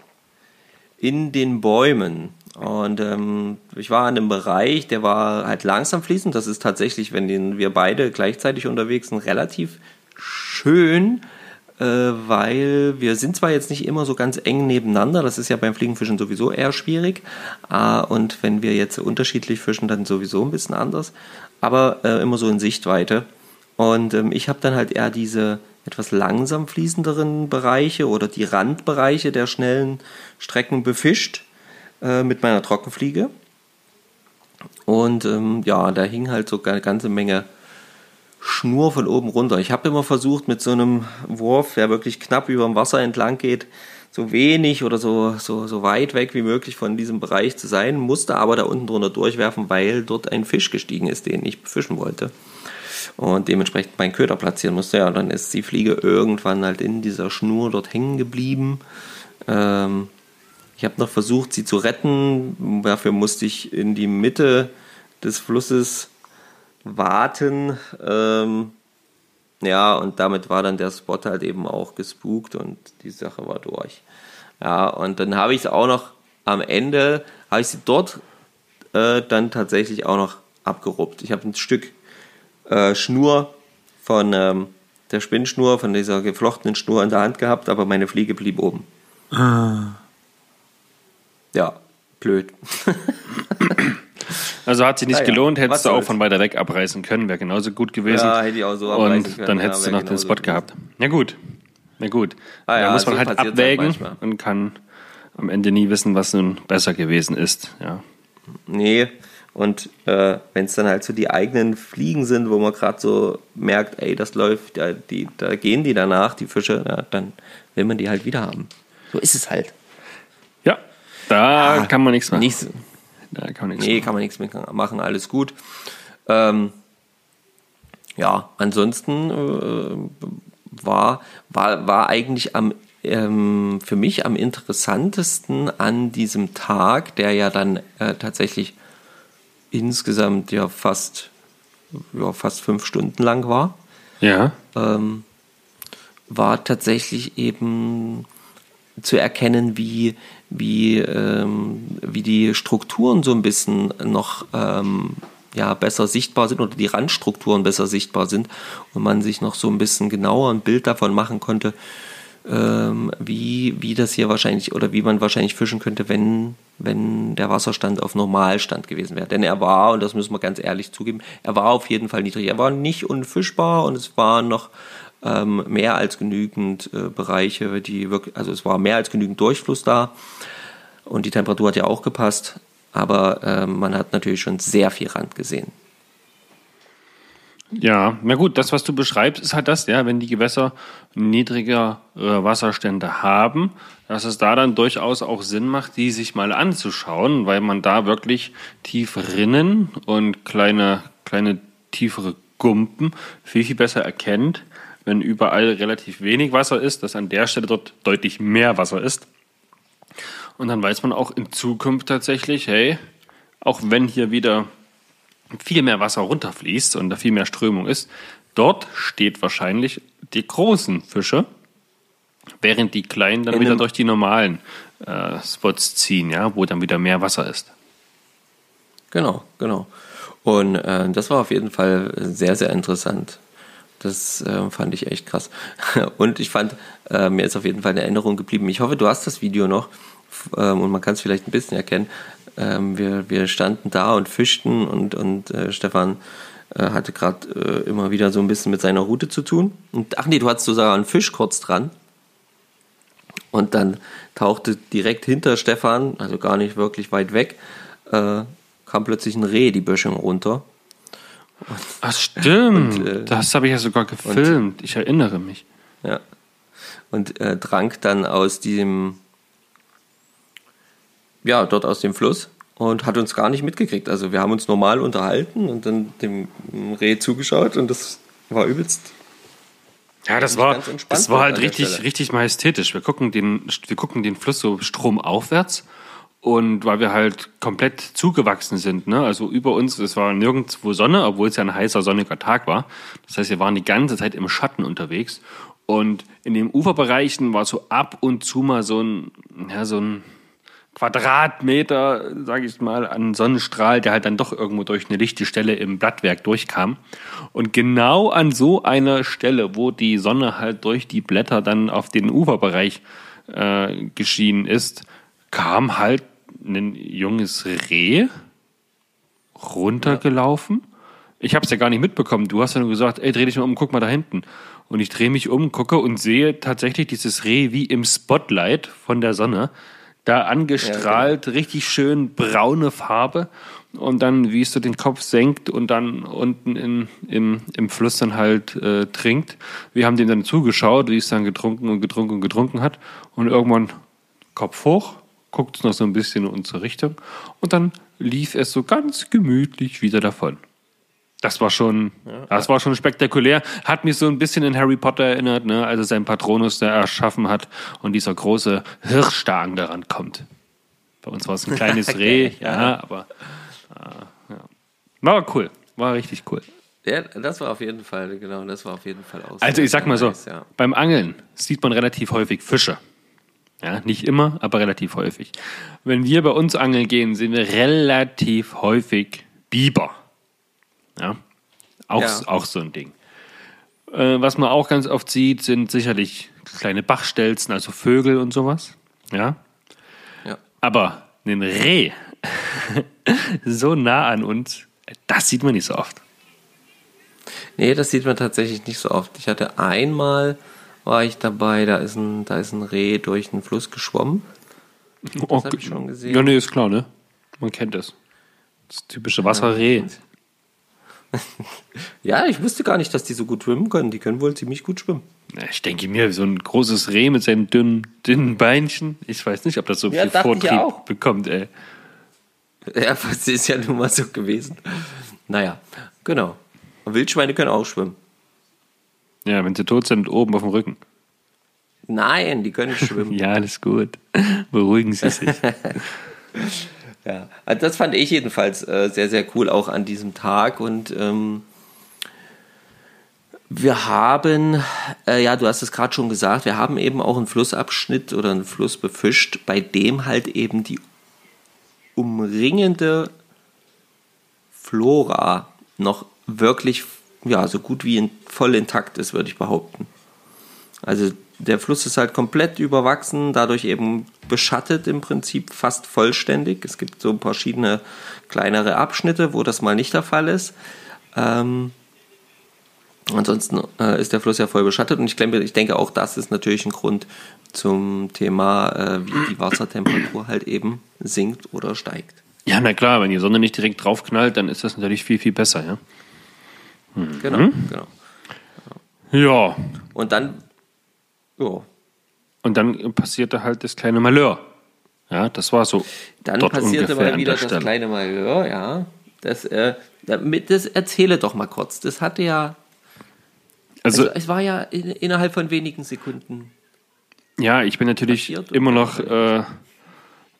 S2: in den Bäumen. Und ähm, ich war in einem Bereich, der war halt langsam fließend. Das ist tatsächlich, wenn den, wir beide gleichzeitig unterwegs sind, relativ schön, äh, weil wir sind zwar jetzt nicht immer so ganz eng nebeneinander, das ist ja beim Fliegenfischen sowieso eher schwierig. Äh, und wenn wir jetzt unterschiedlich fischen, dann sowieso ein bisschen anders, aber äh, immer so in Sichtweite. Und ähm, ich habe dann halt eher diese etwas langsam fließenderen Bereiche oder die Randbereiche der schnellen Strecken befischt äh, mit meiner Trockenfliege. Und ähm, ja, da hing halt so eine ganze Menge Schnur von oben runter. Ich habe immer versucht, mit so einem Wurf, der wirklich knapp über dem Wasser entlang geht, so wenig oder so, so, so weit weg wie möglich von diesem Bereich zu sein, musste aber da unten drunter durchwerfen, weil dort ein Fisch gestiegen ist, den ich befischen wollte. Und dementsprechend meinen Köder platzieren musste. Ja, dann ist die Fliege irgendwann halt in dieser Schnur dort hängen geblieben. Ähm, ich habe noch versucht, sie zu retten. Dafür musste ich in die Mitte des Flusses warten. Ähm, ja, und damit war dann der Spot halt eben auch gespukt und die Sache war durch. Ja, und dann habe ich es auch noch am Ende, habe ich sie dort äh, dann tatsächlich auch noch abgeruppt. Ich habe ein Stück äh, Schnur von ähm, der Spinnschnur, von dieser geflochtenen Schnur in der Hand gehabt, aber meine Fliege blieb oben. Ja, blöd. <laughs>
S1: Also hat sich nicht
S2: Ja, ja.
S1: gelohnt,
S2: Was
S1: hättest du auch
S2: soll's.
S1: von weiter weg abreißen können, wäre genauso gut gewesen.
S2: Ja, hätte ich auch so abreißen
S1: Und
S2: können,
S1: dann
S2: ja,
S1: hättest du
S2: wäre
S1: noch den Spot gehabt. Na gut, na gut.
S2: Ah
S1: da
S2: ja,
S1: muss man
S2: so
S1: halt
S2: halt
S1: abwägen und kann am Ende nie wissen, was nun besser gewesen ist. Ja.
S2: Nee, und äh, wenn es dann halt so die eigenen Fliegen sind, wo man gerade so merkt, ey, das läuft, ja, die, da gehen die danach, die Fische, ja, dann will man die halt wieder haben. So ist es halt.
S1: Ja, da kann man nichts machen.
S2: Nicht, so-
S1: Da kann man nichts
S2: nee,
S1: machen.
S2: kann man nichts machen, alles gut. Ähm, ja, ansonsten äh, war, war, war eigentlich am, ähm, für mich am interessantesten an diesem Tag, der ja dann äh, tatsächlich insgesamt ja fast, ja, fast fünf Stunden lang war.
S1: Ja.
S2: Ähm, war tatsächlich eben zu erkennen, wie, wie, ähm, wie die Strukturen so ein bisschen noch ähm, ja, besser sichtbar sind oder die Randstrukturen besser sichtbar sind und man sich noch so ein bisschen genauer ein Bild davon machen konnte, ähm, wie, wie das hier wahrscheinlich oder wie man wahrscheinlich fischen könnte, wenn, wenn der Wasserstand auf Normalstand gewesen wäre. Denn er war, und das müssen wir ganz ehrlich zugeben, er war auf jeden Fall niedrig. Er war nicht unfischbar und es waren noch ähm, mehr als genügend äh, Bereiche, die wirklich, also es war mehr als genügend Durchfluss da und die Temperatur hat ja auch gepasst, aber äh, man hat natürlich schon sehr viel Rand gesehen.
S1: Ja, na gut, das, was du beschreibst, ist halt das, ja, wenn die Gewässer niedrigere Wasserstände haben, dass es da dann durchaus auch Sinn macht, die sich mal anzuschauen, weil man da wirklich tiefe Rinnen und kleine, kleine tiefere Gumpen viel, viel besser erkennt, wenn überall relativ wenig Wasser ist, dass an der Stelle dort deutlich mehr Wasser ist. Und dann weiß man auch in Zukunft tatsächlich, hey, auch wenn hier wieder viel mehr Wasser runterfließt und da viel mehr Strömung ist, dort steht wahrscheinlich die großen Fische, während die kleinen dann
S2: In
S1: wieder durch die normalen äh, Spots ziehen, ja, wo dann wieder mehr Wasser ist.
S2: Genau, genau. Und äh, das war auf jeden Fall sehr, sehr interessant. Das äh, fand ich echt krass. <laughs> Und ich fand, äh, mir ist auf jeden Fall eine Erinnerung geblieben. Ich hoffe, du hast das Video noch ähm, und man kann es vielleicht ein bisschen erkennen. Ähm, wir, wir standen da und fischten und, und äh, Stefan äh, hatte gerade äh, immer wieder so ein bisschen mit seiner Route zu tun. Und ach nee, du hattest sogar einen Fisch kurz dran. Und dann tauchte direkt hinter Stefan, also gar nicht wirklich weit weg, äh, kam plötzlich ein Reh die Böschung runter.
S1: Ach stimmt,
S2: Und, äh,
S1: das habe ich ja sogar gefilmt. ich erinnere mich.
S2: Ja. Und äh, trank dann aus diesem, ja, dort aus dem Fluss und hat uns gar nicht mitgekriegt. Also wir haben uns normal unterhalten und dann dem Reh zugeschaut und das war übelst.
S1: Ja, das war, das war halt richtig,
S2: Stelle.
S1: richtig majestätisch. Wir gucken den, wir gucken den Fluss so stromaufwärts und weil wir halt komplett zugewachsen sind, ne, also über uns, es war nirgendwo Sonne, obwohl es ja ein heißer, sonniger Tag war. Das heißt, wir waren die ganze Zeit im Schatten unterwegs und in den Uferbereichen war so ab und zu mal so ein, ja, so ein Quadratmeter, sage ich mal, an Sonnenstrahl, der halt dann doch irgendwo durch eine lichte Stelle im Blattwerk durchkam. Und genau an so einer Stelle, wo die Sonne halt durch die Blätter dann auf den Uferbereich äh, geschienen ist, kam halt ein junges Reh runtergelaufen. Ich habe es ja gar nicht mitbekommen. Du hast ja nur gesagt, ey, dreh dich mal um, guck mal da hinten. Und ich drehe mich um, gucke und sehe tatsächlich dieses Reh wie im Spotlight von der Sonne. Da angestrahlt, richtig schön braune Farbe. Und dann, wie es so den Kopf senkt und dann unten in, im, im Fluss dann halt äh, trinkt. Wir haben dem dann zugeschaut, wie es dann getrunken und getrunken und getrunken hat. Und irgendwann Kopf hoch, guckt es noch so ein bisschen in unsere Richtung. Und dann lief es so ganz gemütlich wieder davon. Das war schon, das war schon spektakulär. Hat mich so ein bisschen an Harry Potter erinnert, ne, als er seinen Patronus da erschaffen hat und dieser große Hirsch da daran kommt. Bei uns war es ein kleines <laughs> Reh, ja, aber äh, ja. war cool, war richtig cool.
S2: Ja, das war auf jeden Fall, genau, das war auf jeden Fall aus.
S1: Also ich sag mal so,
S2: nice, ja.
S1: beim Angeln sieht man relativ häufig Fische. Ja, nicht immer, aber relativ häufig. Wenn wir bei uns angeln gehen, sehen wir relativ häufig Biber. Ja, auch,
S2: Ja.
S1: auch so ein Ding. Äh, was man auch ganz oft sieht, sind sicherlich kleine Bachstelzen, also Vögel und sowas. Ja,
S2: Ja.
S1: aber ein Reh <laughs> so nah an uns, das sieht man nicht so oft.
S2: Nee, das sieht man tatsächlich nicht so oft. Ich hatte einmal, war ich dabei, da ist ein, da ist ein Reh durch den Fluss geschwommen.
S1: Das
S2: hab ich schon gesehen.
S1: Ja, nee, ist klar, ne? Man kennt das. Das typische Wasserreh. <laughs>
S2: Ja, ich wusste gar nicht, dass die so gut schwimmen können. Die können wohl ziemlich gut schwimmen.
S1: Ja, Ich denke mir, so ein großes Reh mit seinen dünnen, dünnen Beinchen, ich weiß nicht, ob das so
S2: Ja,
S1: viel Vortrieb bekommt, ey.
S2: Ja, <laughs> das ist ja nun mal so gewesen. Naja, genau. Wildschweine können auch schwimmen.
S1: Ja, wenn sie tot sind, oben auf dem Rücken.
S2: Nein, die können <laughs> schwimmen.
S1: Ja, alles gut. Beruhigen Sie sich. <laughs>
S2: Ja, also das fand ich jedenfalls äh, sehr, sehr cool auch an diesem Tag und ähm, wir haben, äh, ja, du hast es gerade schon gesagt, wir haben eben auch einen Flussabschnitt oder einen Fluss befischt, bei dem halt eben die umringende Flora noch wirklich, ja, so gut wie in, voll intakt ist, würde ich behaupten. Also der Fluss ist halt komplett überwachsen, dadurch eben beschattet im Prinzip fast vollständig. Es gibt so verschiedene kleinere Abschnitte, wo das mal nicht der Fall ist. Ähm, ansonsten äh, ist der Fluss ja voll beschattet und ich, ich denke auch das ist natürlich ein Grund zum Thema, äh, wie die Wassertemperatur halt eben sinkt oder steigt.
S1: Ja, na klar, wenn die Sonne nicht direkt draufknallt, dann ist das natürlich viel, viel besser, ja.
S2: Genau, genau.
S1: Ja.
S2: Und dann, ja,
S1: Und dann passierte halt das kleine Malheur. Ja, das war so.
S2: Dann passierte mal wieder
S1: der
S2: das kleine Malheur, ja. Das, äh, damit, das erzähle doch mal kurz. Das hatte ja,
S1: Also,
S2: also es war ja in, innerhalb von wenigen Sekunden.
S1: ja, ich bin natürlich immer noch äh,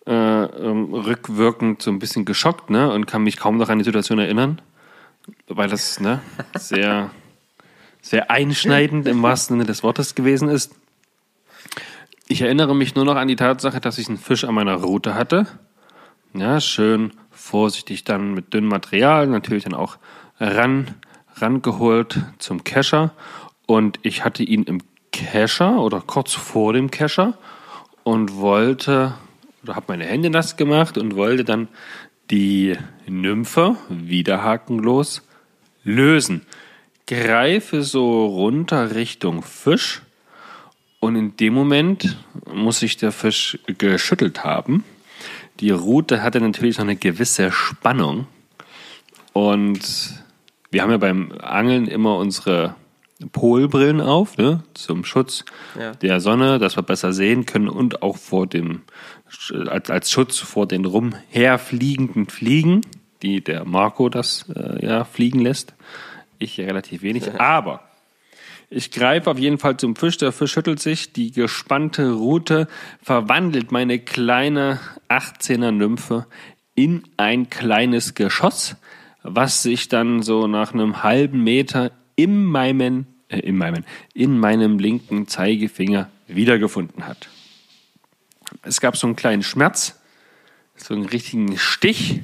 S1: äh, ähm, rückwirkend so ein bisschen geschockt, ne? Und kann mich kaum noch an die Situation erinnern, weil das ne, sehr, sehr einschneidend im wahrsten Sinne des Wortes gewesen ist. Ich erinnere mich nur noch an die Tatsache, dass ich einen Fisch an meiner Route hatte. Ja, schön vorsichtig dann mit dünnem Material, natürlich dann auch ran, rangeholt zum Kescher. Und ich hatte ihn im Kescher oder kurz vor dem Kescher und wollte, oder habe meine Hände nass gemacht und wollte dann die Nymphe wieder hakenlos lösen. Greife so runter Richtung Fisch und in dem Moment muss sich der Fisch geschüttelt haben. Die Rute hatte natürlich noch eine gewisse Spannung. Und wir haben ja beim Angeln immer unsere Polbrillen auf, ne, zum Schutz
S2: Ja.
S1: der Sonne, dass wir besser sehen können und auch vor dem, als, als Schutz vor den rumherfliegenden Fliegen, die der Marco das äh, ja fliegen lässt. Ich relativ wenig. <laughs> Aber ich greife auf jeden Fall zum Fisch. Der Fisch schüttelt sich. Die gespannte Rute verwandelt meine kleine 18er Nymphe in ein kleines Geschoss, was sich dann so nach einem halben Meter in meinem, äh, in meinem, in meinem linken Zeigefinger wiedergefunden hat. Es gab so einen kleinen Schmerz, so einen richtigen Stich.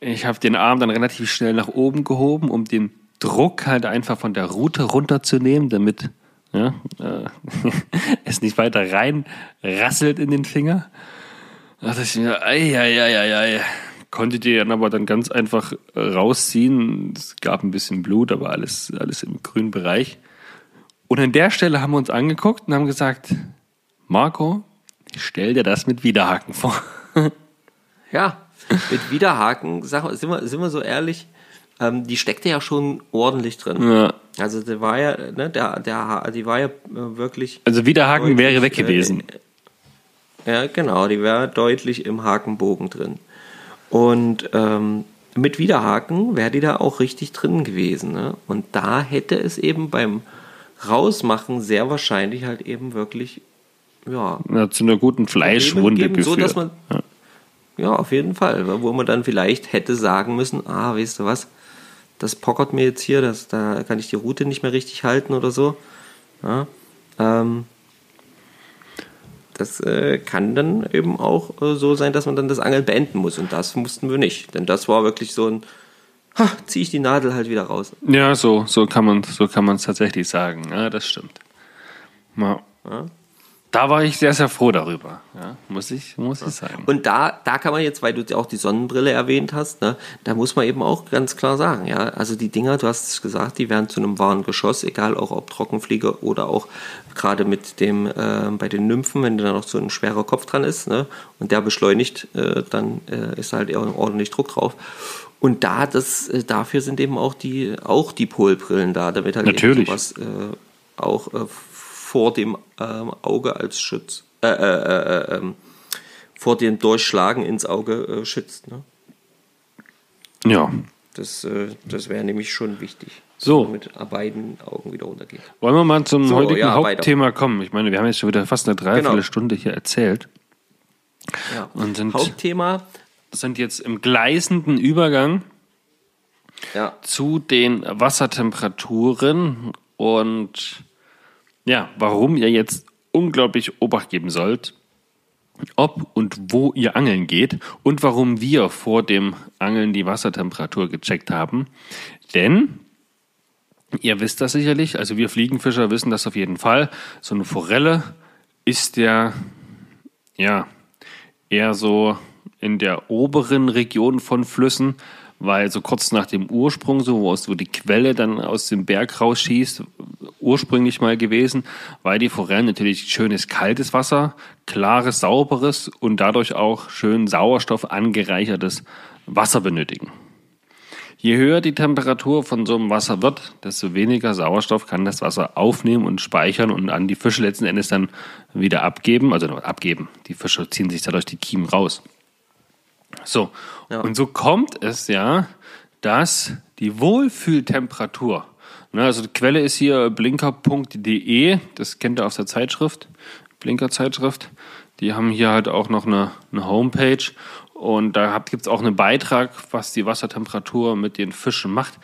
S1: Ich habe den Arm dann relativ schnell nach oben gehoben, um den Druck halt einfach von der Rute runterzunehmen, damit ja, äh, <laughs> es nicht weiter rein rasselt in den Finger. Da dachte ich mir, ei, ei, ei, ei, ei. Konnte die dann aber dann ganz einfach äh, rausziehen. Es gab ein bisschen Blut, aber alles, alles im grünen Bereich. Und an der Stelle haben wir uns angeguckt und haben gesagt, Marco, stell dir das mit Widerhaken vor. <laughs>
S2: Ja, mit Widerhaken, sag, sind, wir, sind wir so ehrlich, ähm, die steckte ja schon ordentlich drin.
S1: Ja.
S2: Also der war ja, ne, der, der, die war ja äh, wirklich.
S1: Also Widerhaken wäre weg
S2: deutlich,
S1: gewesen.
S2: Äh, ja, genau, die wäre deutlich im Hakenbogen drin. Und ähm, mit Widerhaken wäre die da auch richtig drin gewesen. Ne? Und da hätte es eben beim Rausmachen sehr wahrscheinlich halt eben wirklich, ja,
S1: Ja, zu einer guten Fleischwunde
S2: geben,
S1: geführt.
S2: so dass man ja. auf jeden Fall, wo man dann vielleicht hätte sagen müssen, ah, weißt du was, das pockert mir jetzt hier, das, da kann ich die Route nicht mehr richtig halten oder so. Ja, ähm, das äh, kann dann eben auch äh, so sein, dass man dann das Angeln beenden muss und das mussten wir nicht, denn das war wirklich so ein, ha, ziehe ich die Nadel halt wieder raus.
S1: ja, so, so kann man so kann man es tatsächlich sagen. Ja, das stimmt. Ja. Da war ich sehr, sehr froh darüber. Ja, muss ich, muss ich sagen.
S2: Und da, da kann man jetzt, weil du auch die Sonnenbrille erwähnt hast, ne, da muss man eben auch ganz klar sagen, ja, also die Dinger, du hast es gesagt, die werden zu einem wahren Geschoss, egal auch ob Trockenfliege oder auch gerade mit dem, äh, bei den Nymphen, wenn da noch so ein schwerer Kopf dran ist, ne, und der beschleunigt, äh, dann äh, ist halt eher ordentlich Druck drauf. Und da, das, äh, dafür sind eben auch die, auch die Polbrillen da, damit halt
S1: Natürlich.
S2: eben sowas äh, auch äh, vor dem ähm, Auge als Schutz, äh, äh, äh, ähm, vor dem Durchschlagen ins Auge äh, schützt. Ne?
S1: Ja.
S2: Das, äh, das wäre nämlich schon wichtig.
S1: So.
S2: Mit beiden Augen wieder runtergeht.
S1: Wollen wir mal zum
S2: So,
S1: heutigen
S2: ja, weiter.
S1: Hauptthema kommen? Ich meine, wir haben jetzt schon wieder fast eine Dreiviertelstunde hier erzählt
S2: Ja.
S1: und sind,
S2: Hauptthema.
S1: sind jetzt im gleißenden Übergang
S2: Ja.
S1: zu den Wassertemperaturen und ja, warum ihr jetzt unglaublich Obacht geben sollt, ob und wo ihr angeln geht und warum wir vor dem Angeln die Wassertemperatur gecheckt haben. Denn ihr wisst das sicherlich, also wir Fliegenfischer wissen das auf jeden Fall. So eine Forelle ist ja, ja, eher so in der oberen Region von Flüssen, weil so kurz nach dem Ursprung, so wo, aus, wo die Quelle dann aus dem Berg rausschießt, ursprünglich mal gewesen, weil die Forellen natürlich schönes kaltes Wasser, klares, sauberes und dadurch auch schön Sauerstoff angereichertes Wasser benötigen. Je höher die Temperatur von so einem Wasser wird, desto weniger Sauerstoff kann das Wasser aufnehmen und speichern und an die Fische letzten Endes dann wieder abgeben. Also abgeben. Die Fische ziehen sich dadurch die Kiemen raus. So,
S2: Ja.
S1: und so kommt es ja, dass die Wohlfühltemperatur, ne, also die Quelle ist hier blinker.de, das kennt ihr aus der Zeitschrift, Blinker-Zeitschrift. Die haben hier halt auch noch eine, eine Homepage und da gibt es auch einen Beitrag, was die Wassertemperatur mit den Fischen macht.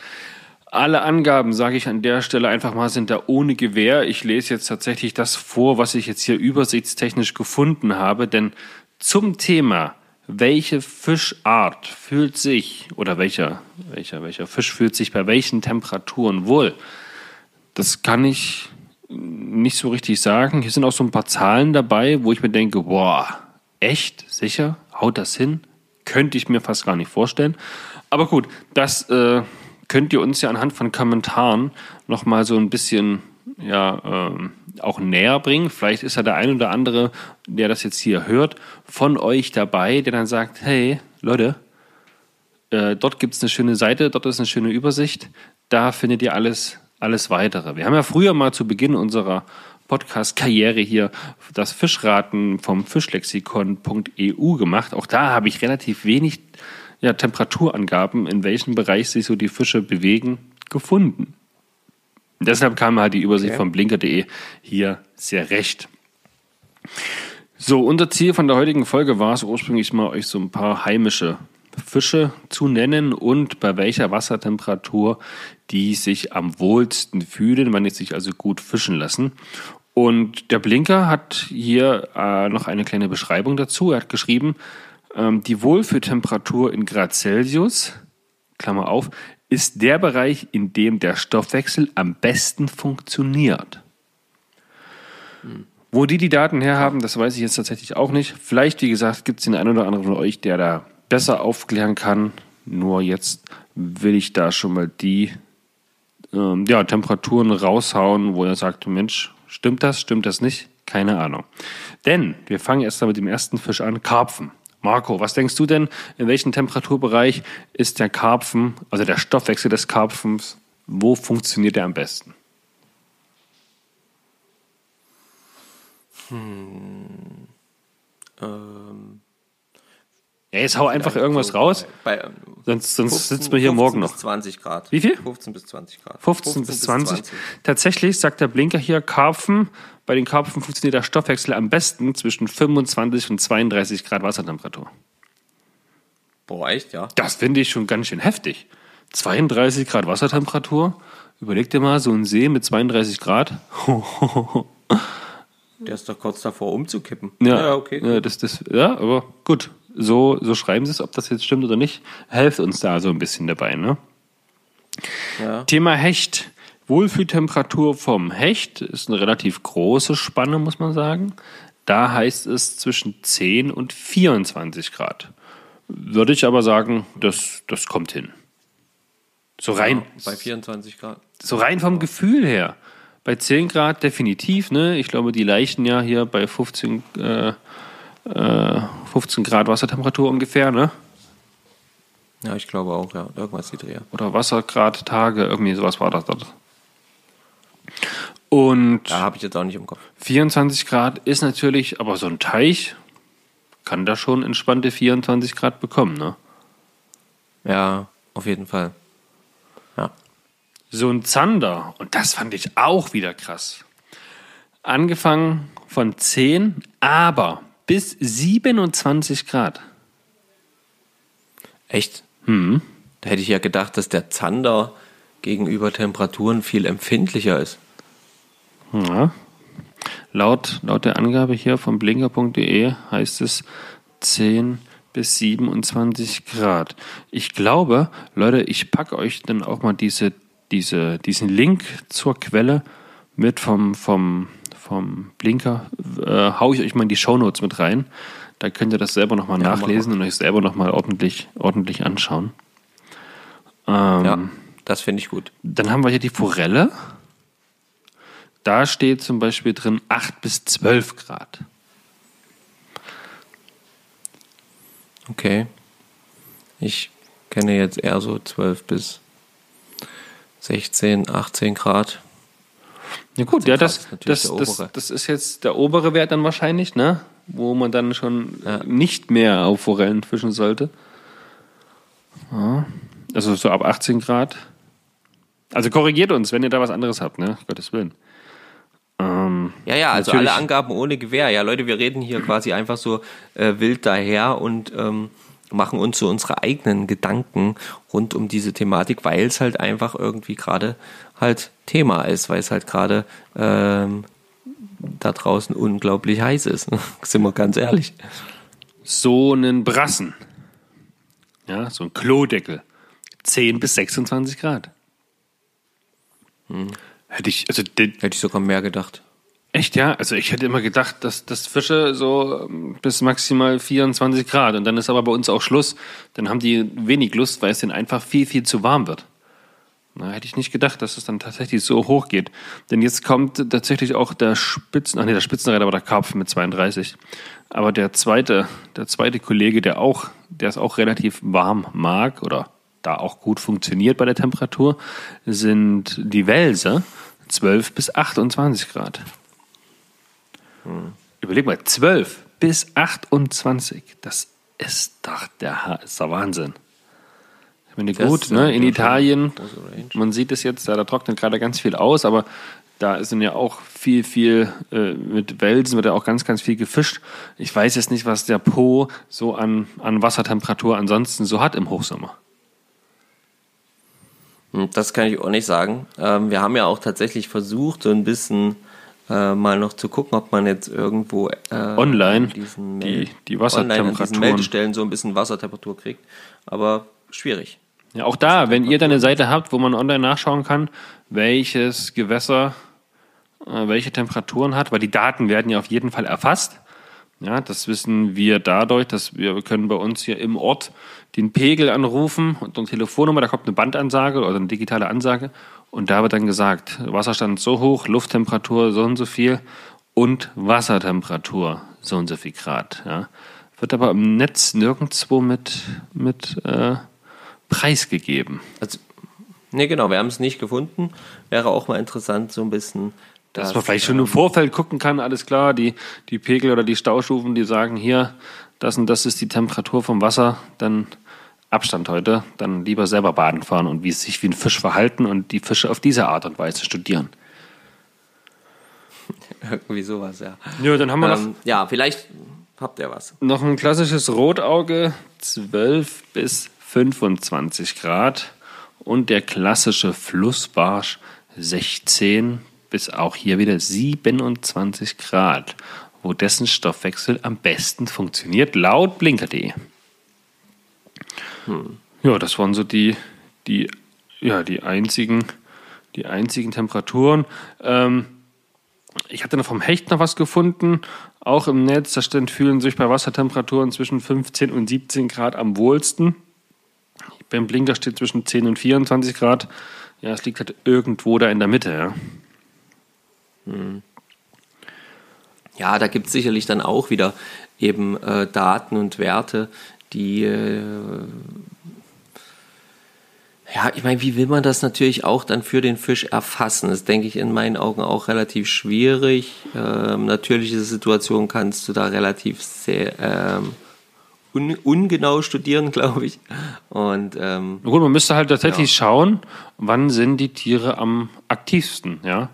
S1: Alle Angaben, sage ich an der Stelle einfach mal, sind da ohne Gewähr. Ich lese jetzt tatsächlich das vor, was ich jetzt hier übersichtstechnisch gefunden habe, denn zum Thema, welche Fischart fühlt sich oder welcher, welcher, welcher Fisch fühlt sich bei welchen Temperaturen wohl, das kann ich nicht so richtig sagen. Hier sind auch so ein paar Zahlen dabei, wo ich mir denke, boah, echt, sicher, haut das hin? Könnte ich mir fast gar nicht vorstellen. Aber gut, das äh, könnt ihr uns ja anhand von Kommentaren nochmal so ein bisschen ja, ähm, auch näher bringen. Vielleicht ist ja der ein oder andere, der das jetzt hier hört, von euch dabei, der dann sagt, hey, Leute, äh, dort gibt es eine schöne Seite, dort ist eine schöne Übersicht, da findet ihr alles, alles weitere. Wir haben ja früher mal zu Beginn unserer Podcast-Karriere hier das Fischraten vom Fischlexikon.eu gemacht. Auch da habe ich relativ wenig ja, Temperaturangaben, in welchem Bereich sich so die Fische bewegen, gefunden. Deshalb kam halt die Übersicht
S2: Okay.
S1: von blinker.de hier sehr recht. So, unser Ziel von der heutigen Folge war es ursprünglich mal, euch so ein paar heimische Fische zu nennen und bei welcher Wassertemperatur die sich am wohlsten fühlen, wann die sich also gut fischen lassen. Und der Blinker hat hier äh, noch eine kleine Beschreibung dazu. Er hat geschrieben, ähm, die Wohlfühltemperatur in Grad Celsius, Klammer auf, ist der Bereich, in dem der Stoffwechsel am besten funktioniert. Wo die die Daten herhaben, das weiß ich jetzt tatsächlich auch nicht. Vielleicht, wie gesagt, gibt es den einen oder anderen von euch, der da besser aufklären kann. Nur jetzt will ich da schon mal die ähm, ja, Temperaturen raushauen, wo er sagt, Mensch, stimmt das, stimmt das nicht? Keine Ahnung. Denn wir fangen erst mal mit dem ersten Fisch an, Karpfen. Marco, was denkst du denn, in welchem Temperaturbereich ist der Karpfen, also der Stoffwechsel des Karpfens, wo funktioniert er am besten?
S2: Ähm,
S1: Ja, jetzt hau einfach irgendwas raus,
S2: Bei, ähm,
S1: sonst, sonst
S2: 15
S1: sitzen wir hier
S2: 15
S1: morgen
S2: bis
S1: noch.
S2: 20 Grad.
S1: Wie viel?
S2: 15 bis 20 Grad.
S1: 15 bis 20. Tatsächlich sagt der Blinker hier, Karpfen, bei den Karpfen funktioniert der Stoffwechsel am besten zwischen 25 und 32 Grad Wassertemperatur.
S2: Boah, echt, ja?
S1: Das finde ich schon ganz schön heftig. 32 Grad Wassertemperatur. Überleg dir mal, so ein See mit 32 Grad. <laughs>
S2: Der ist doch kurz davor umzukippen.
S1: Ja,
S2: okay.
S1: Ja, das, das, ja, aber gut. So, so schreiben sie es, ob das jetzt stimmt oder nicht. Helft uns da so ein bisschen dabei, ne?
S2: Ja.
S1: Thema Hecht. Wohlfühltemperatur vom Hecht ist eine relativ große Spanne, muss man sagen. Da heißt es zwischen 10 und 24 Grad. Würde ich aber sagen, das, das kommt hin. So rein,
S2: Bei 24 Grad.
S1: so rein vom Gefühl her. Bei 10 Grad definitiv, ne? Ich glaube, die leichen ja hier bei 15, äh, äh, 15 Grad Wassertemperatur ungefähr, ne?
S2: Ja, ich glaube auch, ja. Irgendwas die Dreher.
S1: Oder Wassergrad Tage, irgendwie sowas war das dort. Und
S2: Da habe ich jetzt auch nicht im Kopf.
S1: 24 Grad ist natürlich, aber so ein Teich kann da schon entspannte 24 Grad bekommen, ne?
S2: Ja, auf jeden Fall.
S1: so ein Zander, und das fand ich auch wieder krass. Angefangen von 10, aber bis 27 Grad.
S2: Echt? Hm. Da hätte ich ja gedacht, dass der Zander gegenüber Temperaturen viel empfindlicher ist.
S1: Ja. Laut, laut der Angabe hier von blinker.de heißt es 10 bis 27 Grad. Ich glaube, Leute, ich packe euch dann auch mal diese, diese, diesen Link zur Quelle mit vom, vom, vom Blinker. Äh, hau ich euch mal in die Shownotes mit rein. Da könnt ihr das selber nochmal ja, nachlesen und euch selber nochmal ordentlich, ordentlich anschauen.
S2: Ähm, ja, das finde ich gut.
S1: Dann haben wir hier die Forelle. Da steht zum Beispiel drin 8 bis 12 Grad.
S2: Okay. Ich kenne jetzt eher so 12 bis 16, 18 Grad.
S1: Ja gut, ja, das, das, das, das, ist jetzt der obere Wert dann wahrscheinlich, ne? Wo man dann schon ja. nicht mehr auf Forellen fischen sollte. Ja. Also so ab 18 Grad. Also korrigiert uns, wenn ihr da was anderes habt, ne? Gottes Willen.
S2: Ähm, ja, ja, also alle Angaben ohne Gewehr. Ja, Leute, wir reden hier quasi einfach so äh, wild daher und ähm, machen uns so unsere eigenen Gedanken rund um diese Thematik, weil es halt einfach irgendwie gerade halt Thema ist, weil es halt gerade ähm, da draußen unglaublich heiß ist. <laughs> Sind wir ganz ehrlich.
S1: So einen Brassen. Ja, so ein Klodeckel. 10 bis 26 Grad.
S2: Hm. Hätte ich, also hätte ich sogar mehr gedacht.
S1: Echt, ja? Also ich hätte immer gedacht, dass das Fische so ähm, bis maximal 24 Grad und dann ist aber bei uns auch Schluss. Dann haben die wenig Lust, weil es denen einfach viel, viel zu warm wird. Na, hätte ich nicht gedacht, dass es dann tatsächlich so hoch geht. Denn jetzt kommt tatsächlich auch der Spitzen, ach nee, der Spitzenreiter war der Karpf mit 32. Aber der zweite, der zweite Kollege, der auch, der es auch relativ warm mag oder da auch gut funktioniert bei der Temperatur, sind die Welse 12 bis 28 Grad. Hm. Überleg mal, 12 bis 28, das ist doch der, ist der Wahnsinn. Meine, gut, ne, in Italien, man sieht es jetzt, da, trocknet gerade ganz viel aus, aber da ist ja auch viel, viel, äh, mit Welsen wird ja auch ganz, ganz viel gefischt. Ich weiß jetzt nicht, was der Po so an, an Wassertemperatur ansonsten so hat im Hochsommer.
S2: Hm, das kann ich auch nicht sagen. Ähm, wir haben ja auch tatsächlich versucht, so ein bisschen äh, mal noch zu gucken, ob man jetzt irgendwo
S1: äh, online die, die Wassertemperaturen
S2: Meldestellen so ein bisschen Wassertemperatur kriegt. Aber schwierig.
S1: Ja, auch da, wenn ihr da eine Seite habt, wo man online nachschauen kann, welches Gewässer äh, welche Temperaturen hat, weil die Daten werden ja auf jeden Fall erfasst. Ja, das wissen wir dadurch, dass wir können bei uns hier im Ort den Pegel anrufen und eine Telefonnummer, da kommt eine Bandansage oder eine digitale Ansage und da wird dann gesagt, Wasserstand so hoch, Lufttemperatur so und so viel und Wassertemperatur so und so viel Grad. Ja. Wird aber im Netz nirgendwo mit, mit äh, preisgegeben.
S2: Also, nee, genau, wir haben es nicht gefunden. Wäre auch mal interessant, so ein bisschen
S1: dass das, man vielleicht schon im Vorfeld gucken kann, alles klar, die, die Pegel oder die Staustufen, die sagen hier, das und das ist die Temperatur vom Wasser, dann Abstand heute, dann lieber selber baden fahren und wie sich wie ein Fisch verhalten und die Fische auf diese Art und Weise studieren. <laughs>
S2: Irgendwie sowas, ja.
S1: Ja, dann haben wir ähm,
S2: noch. Ja, vielleicht habt ihr was.
S1: Noch ein klassisches Rotauge, 12 bis 25 Grad. Und der klassische Flussbarsch, 16 bis auch hier wieder 27 Grad, wo dessen Stoffwechsel am besten funktioniert, laut blinker.de. Hm. Ja, das waren so die, die, ja, die einzigen, die einzigen Temperaturen. Ähm, ich hatte noch vom Hecht noch was gefunden, auch im Netz. Da stand, fühlen sich bei Wassertemperaturen zwischen 15 und 17 Grad am wohlsten. Beim Blinker steht zwischen 10 und 24 Grad. Ja, es liegt halt irgendwo da in der Mitte, ja.
S2: Hm. Ja, da gibt es sicherlich dann auch wieder eben äh, Daten und Werte, die äh, ja, ich meine, wie will man das natürlich auch dann für den Fisch erfassen? Das denke ich in meinen Augen auch relativ schwierig. Ähm, natürliche Situationen kannst du da relativ sehr ähm, un, ungenau studieren, <laughs> glaube ich. Und ähm,
S1: Gut, man müsste halt tatsächlich schauen, wann sind die Tiere am aktivsten, ja?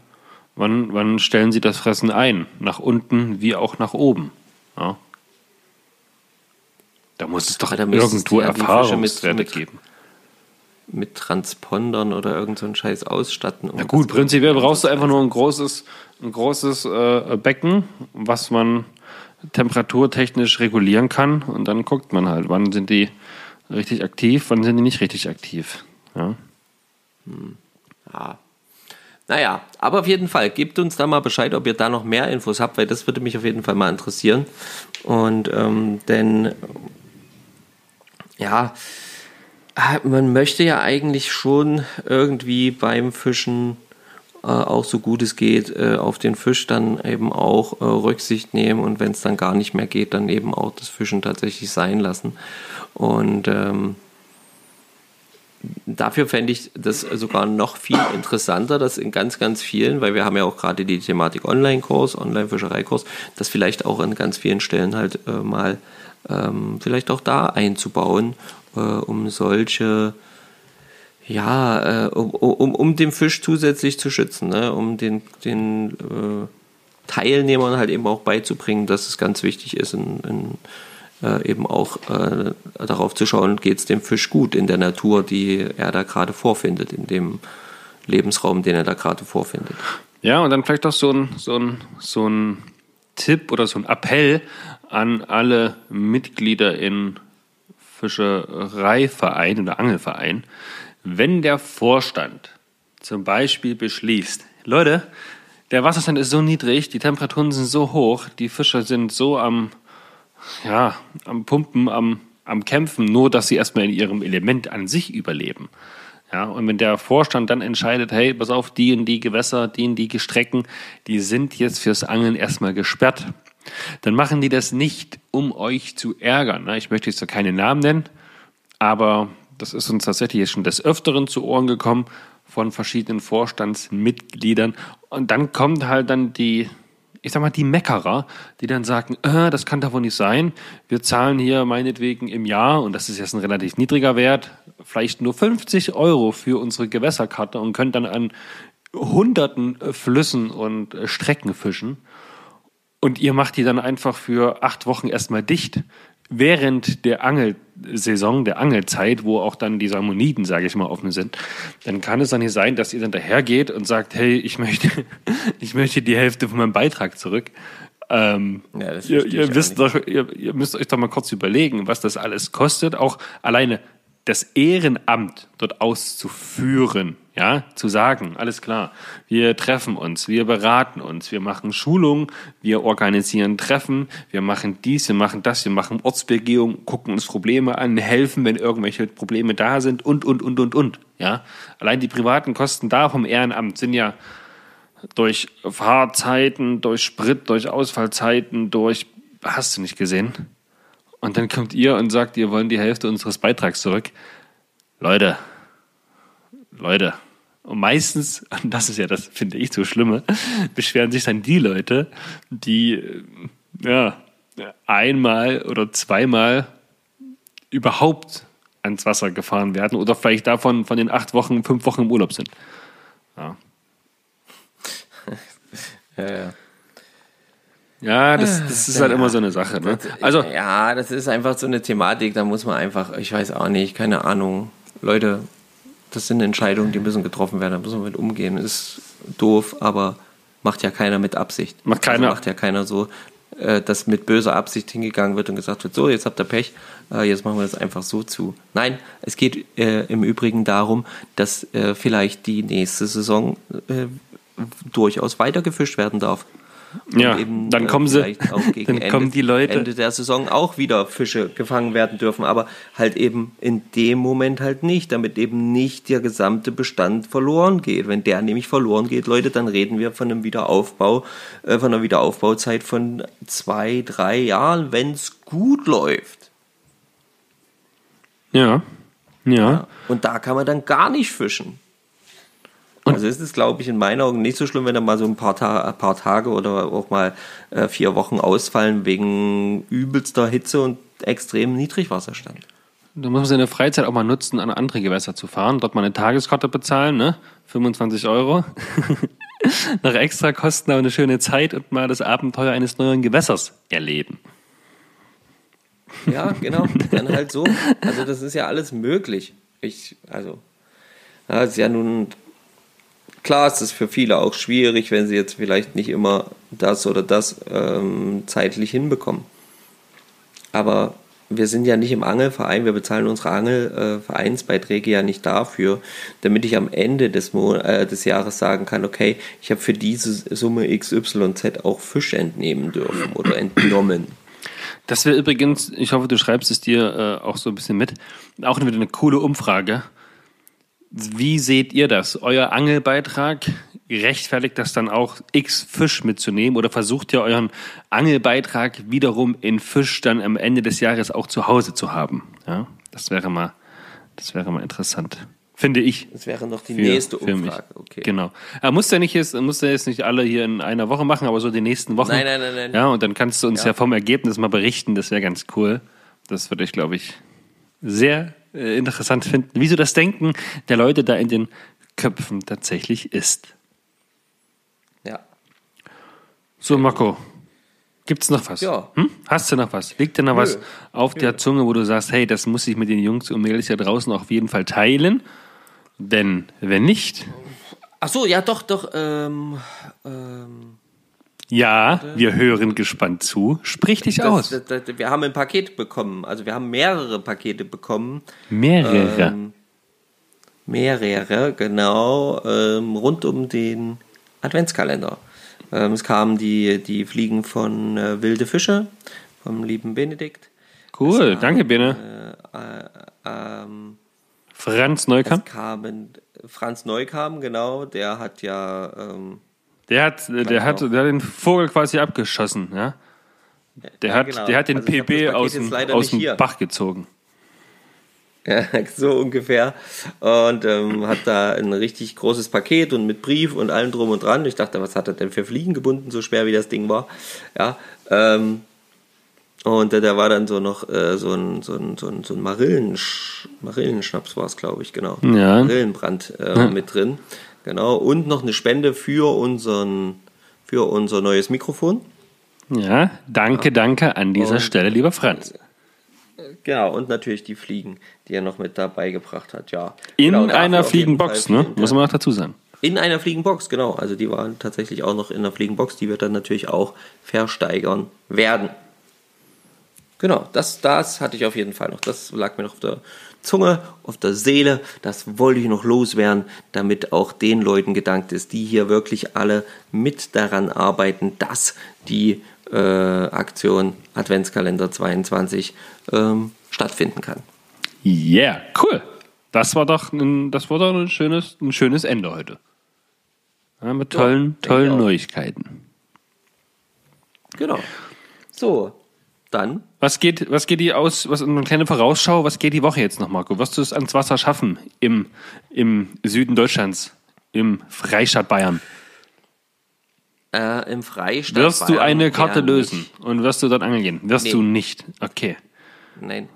S1: Wann, wann stellen sie das Fressen ein? Nach unten wie auch nach oben. Ja? Da muss es doch irgendwo
S2: ja Fische
S1: Erfahrungswerte
S2: mit- mit-
S1: geben.
S2: mit Transpondern oder irgend so einen Scheiß ausstatten. um
S1: Na gut, prinzipiell brauchst du einfach nur ein großes, ein großes äh, Becken, was man temperaturtechnisch regulieren kann und dann guckt man halt, wann sind die richtig aktiv, wann sind die nicht richtig aktiv. Ja.
S2: Ja. Naja, aber auf jeden Fall, gebt uns da mal Bescheid, ob ihr da noch mehr Infos habt, weil das würde mich auf jeden Fall mal interessieren. Und ähm, denn ja, ah, man möchte ja eigentlich schon irgendwie beim Fischen äh, auch so gut es geht äh, auf den Fisch dann eben auch äh, Rücksicht nehmen und wenn es dann gar nicht mehr geht, dann eben auch das Fischen tatsächlich sein lassen. Und ähm, dafür fände ich das sogar noch viel interessanter, dass in ganz, ganz vielen, weil wir haben ja auch gerade die Thematik Online-Kurs, Online-Fischereikurs, das vielleicht auch an ganz vielen Stellen halt äh, mal ähm, vielleicht auch da einzubauen, äh, um solche, ja, äh, um, um, um den Fisch zusätzlich zu schützen, ne? um den, den äh, Teilnehmern halt eben auch beizubringen, dass es ganz wichtig ist, in, in, äh, eben auch äh, darauf zu schauen, geht es dem Fisch gut in der Natur, die er da gerade vorfindet, in dem Lebensraum, den er da gerade vorfindet.
S1: Ja, und dann vielleicht auch so ein, so ein, so ein Tipp oder so ein Appell an alle Mitglieder in Fischereiverein oder Angelverein. Wenn der Vorstand zum Beispiel beschließt, Leute, der Wasserstand ist so niedrig, die Temperaturen sind so hoch, die Fische sind so am, ja, am Pumpen, am, am Kämpfen, nur dass sie erstmal in ihrem Element an sich überleben. Ja, und wenn der Vorstand dann entscheidet, hey, pass auf, die und die Gewässer, die und die Strecken, die sind jetzt fürs Angeln erstmal gesperrt, dann machen die das nicht, um euch zu ärgern. Ich möchte jetzt da keine Namen nennen, aber das ist uns tatsächlich jetzt schon des Öfteren zu Ohren gekommen von verschiedenen Vorstandsmitgliedern. Und dann kommt halt dann die, ich sag mal, die Meckerer, die dann sagen, äh, das kann doch wohl nicht sein. Wir zahlen hier meinetwegen im Jahr, und das ist jetzt ein relativ niedriger Wert, vielleicht nur 50 Euro für unsere Gewässerkarte und können dann an hunderten Flüssen und Strecken fischen. Und ihr macht die dann einfach für acht Wochen erstmal dicht. Während der Angelsaison, der Angelzeit, wo auch dann die Salmoniden, sage ich mal, offen sind, dann kann es doch nicht sein, dass ihr dann dahergeht und sagt, hey, ich möchte, <laughs> ich möchte die Hälfte von meinem Beitrag zurück. Ähm,
S2: Ja,
S1: ihr, ihr, wisst doch, ihr, ihr müsst euch doch mal kurz überlegen, was das alles kostet, auch alleine das Ehrenamt dort auszuführen, ja, zu sagen, alles klar, wir treffen uns, wir beraten uns, wir machen Schulungen, wir organisieren Treffen, wir machen dies, wir machen das, wir machen Ortsbegehung, gucken uns Probleme an, helfen, wenn irgendwelche Probleme da sind und, und, und, und, und, ja. Allein die privaten Kosten da vom Ehrenamt sind ja durch Fahrzeiten, durch Sprit, durch Ausfallzeiten, durch, hast du nicht gesehen? Und dann kommt ihr und sagt, ihr wollen die Hälfte unseres Beitrags zurück. Leute, Leute. Und meistens, und <laughs> das ist ja das, finde ich, so Schlimme, beschweren sich dann die Leute, die äh, ja, einmal oder zweimal überhaupt ans Wasser gefahren werden oder vielleicht davon von den acht Wochen, fünf Wochen im Urlaub sind. Ja, <laughs>
S2: Ja, ja.
S1: ja das, das ist halt immer so eine Sache. Ne? Also,
S2: ja, das ist einfach so eine Thematik, da muss man einfach, ich weiß auch nicht, keine Ahnung. Leute, das sind Entscheidungen, die müssen getroffen werden, da müssen wir mit umgehen. Ist doof, aber macht ja keiner mit Absicht.
S1: Macht keiner.
S2: Also macht ja keiner so, äh, dass mit böser Absicht hingegangen wird und gesagt wird, so, jetzt habt ihr Pech, äh, jetzt machen wir das einfach so zu. Nein, es geht äh, im Übrigen darum, dass äh, vielleicht die nächste Saison äh, durchaus weiter gefischt werden darf. Und
S1: Ja, dann kommen sie-
S2: auch <laughs> gegen
S1: dann
S2: Ende,
S1: kommen die Leute-
S2: Ende der Saison auch wieder Fische gefangen werden dürfen, aber halt eben in dem Moment halt nicht, damit eben nicht der gesamte Bestand verloren geht. Wenn der nämlich verloren geht, Leute, dann reden wir von einem Wiederaufbau, äh, von einer Wiederaufbauzeit von zwei, drei Jahren, wenn es gut läuft.
S1: ja, ja.
S2: Und da kann man dann gar nicht fischen. Also ist es, glaube ich, in meinen Augen nicht so schlimm, wenn da mal so ein paar, Ta ein paar Tage oder auch mal äh, vier Wochen ausfallen wegen übelster Hitze und extrem Niedrigwasserstand.
S1: Da muss man seine Freizeit auch mal nutzen, an andere Gewässer zu fahren, dort mal eine Tageskarte bezahlen, ne? 25 Euro. <laughs> Nach extra Kosten aber eine schöne Zeit und mal das Abenteuer eines neuen Gewässers erleben.
S2: Ja, genau. Dann halt so. Also das ist ja alles möglich. Ich, also, ja, ist ja nun klar, ist es für viele auch schwierig, wenn sie jetzt vielleicht nicht immer das oder das ähm, zeitlich hinbekommen. Aber wir sind ja nicht im Angelverein, wir bezahlen unsere Angelvereinsbeiträge ja nicht dafür, damit ich am Ende des, Mon äh, des Jahres sagen kann, okay, ich habe für diese Summe XYZ auch Fisch entnehmen dürfen oder entnommen.
S1: Das wäre übrigens, ich hoffe, du schreibst es dir äh, auch so ein bisschen mit, auch wieder eine coole Umfrage. Wie seht ihr das? Euer Angelbeitrag rechtfertigt das dann auch x Fisch mitzunehmen oder versucht ihr euren Angelbeitrag wiederum in Fisch dann am Ende des Jahres auch zu Hause zu haben? Ja, das wäre mal, das wäre mal interessant. Finde ich.
S2: Das wäre noch die
S1: Für-
S2: nächste Umfrage. Okay.
S1: Genau. Er muss ja nicht jetzt, muss ja jetzt nicht alle hier in einer Woche machen, aber so die nächsten Wochen.
S2: Nein, nein, nein, nein.
S1: Ja, und dann kannst du uns ja,
S2: Ja.
S1: vom Ergebnis mal berichten. Das wäre ganz cool. Das würde ich, glaube ich, sehr äh, interessant finden, wieso das Denken der Leute da in den Köpfen tatsächlich ist.
S2: Ja.
S1: So, Marco, gibt's noch was?
S2: Ja.
S1: Hm? Hast du noch was? Liegt dir noch was auf der Zunge, wo du sagst, hey, das muss ich mit den Jungs und Mädels hier draußen auf jeden Fall teilen? Denn wenn nicht,
S2: Ach so, ja, doch, doch. Ähm, ähm,
S1: ja, wir hören gespannt zu. Sprich dich aus.
S2: das, das, das, wir haben ein Paket bekommen. Also wir haben mehrere Pakete bekommen.
S1: Mehrere.
S2: Ähm, mehrere, genau, ähm, rund um den Adventskalender. Ähm, es kamen die, die Fliegen von äh, Wilde Fische, vom lieben Benedikt.
S1: cool, danke, Bene.
S2: Ähm,
S1: Franz Neukamp.
S2: es kamen Franz Neukam, genau, der hat ja ähm,
S1: Der hat, der, hat, der hat den Vogel quasi abgeschossen, ja? Der,
S2: Ja,
S1: hat,
S2: genau.
S1: der hat den
S2: Also
S1: PB aus dem, aus dem
S2: hier.
S1: Bach gezogen.
S2: Ja, <laughs> so ungefähr. Und ähm, hat da ein richtig großes Paket und mit Brief und allem drum und dran. Ich dachte, was hat er denn für Fliegen gebunden, so schwer wie das Ding war. Ja. Ähm, und äh, da war dann so noch äh, so ein, so ein, so ein, so ein Marillensch Marillenschnaps war es, glaube ich, genau.
S1: Ja.
S2: Marillenbrand äh, mit drin. Genau. Und noch eine Spende für unseren für unser neues Mikrofon.
S1: Ja, danke, danke an dieser
S2: Und-
S1: Stelle, lieber Franz.
S2: Genau, und natürlich die Fliegen, die er noch mit dabei gebracht hat, ja.
S1: In
S2: Genau,
S1: einer Fliegenbox, ne? Muss man noch dazu sagen.
S2: In einer Fliegenbox, genau. Also die waren tatsächlich auch noch in der Fliegenbox, die wir dann natürlich auch versteigern werden. Genau, das, das hatte ich auf jeden Fall noch. Das lag mir noch auf der Zunge, auf der Seele. Das wollte ich noch loswerden, damit auch den Leuten gedankt ist, die hier wirklich alle mit daran arbeiten, dass die äh, Aktion Adventskalender 22 ähm, stattfinden kann.
S1: Yeah, cool. Das war doch ein, das war doch ein schönes, ein schönes Ende heute. Ja, mit tollen,
S2: denke
S1: tollen. Neuigkeiten.
S2: Genau. So, dann
S1: Was geht, was geht die aus, was eine kleine Vorausschau, was geht die Woche jetzt noch, Marco? Wirst du es ans Wasser schaffen im, im Süden Deutschlands, im Freistaat Bayern?
S2: äh, im Freistaat.
S1: Wirst du
S2: Bayern
S1: eine Karte lösen
S2: nicht.
S1: und wirst du dort angeln gehen? Wirst
S2: Nee.
S1: du nicht. Okay.
S2: Nein.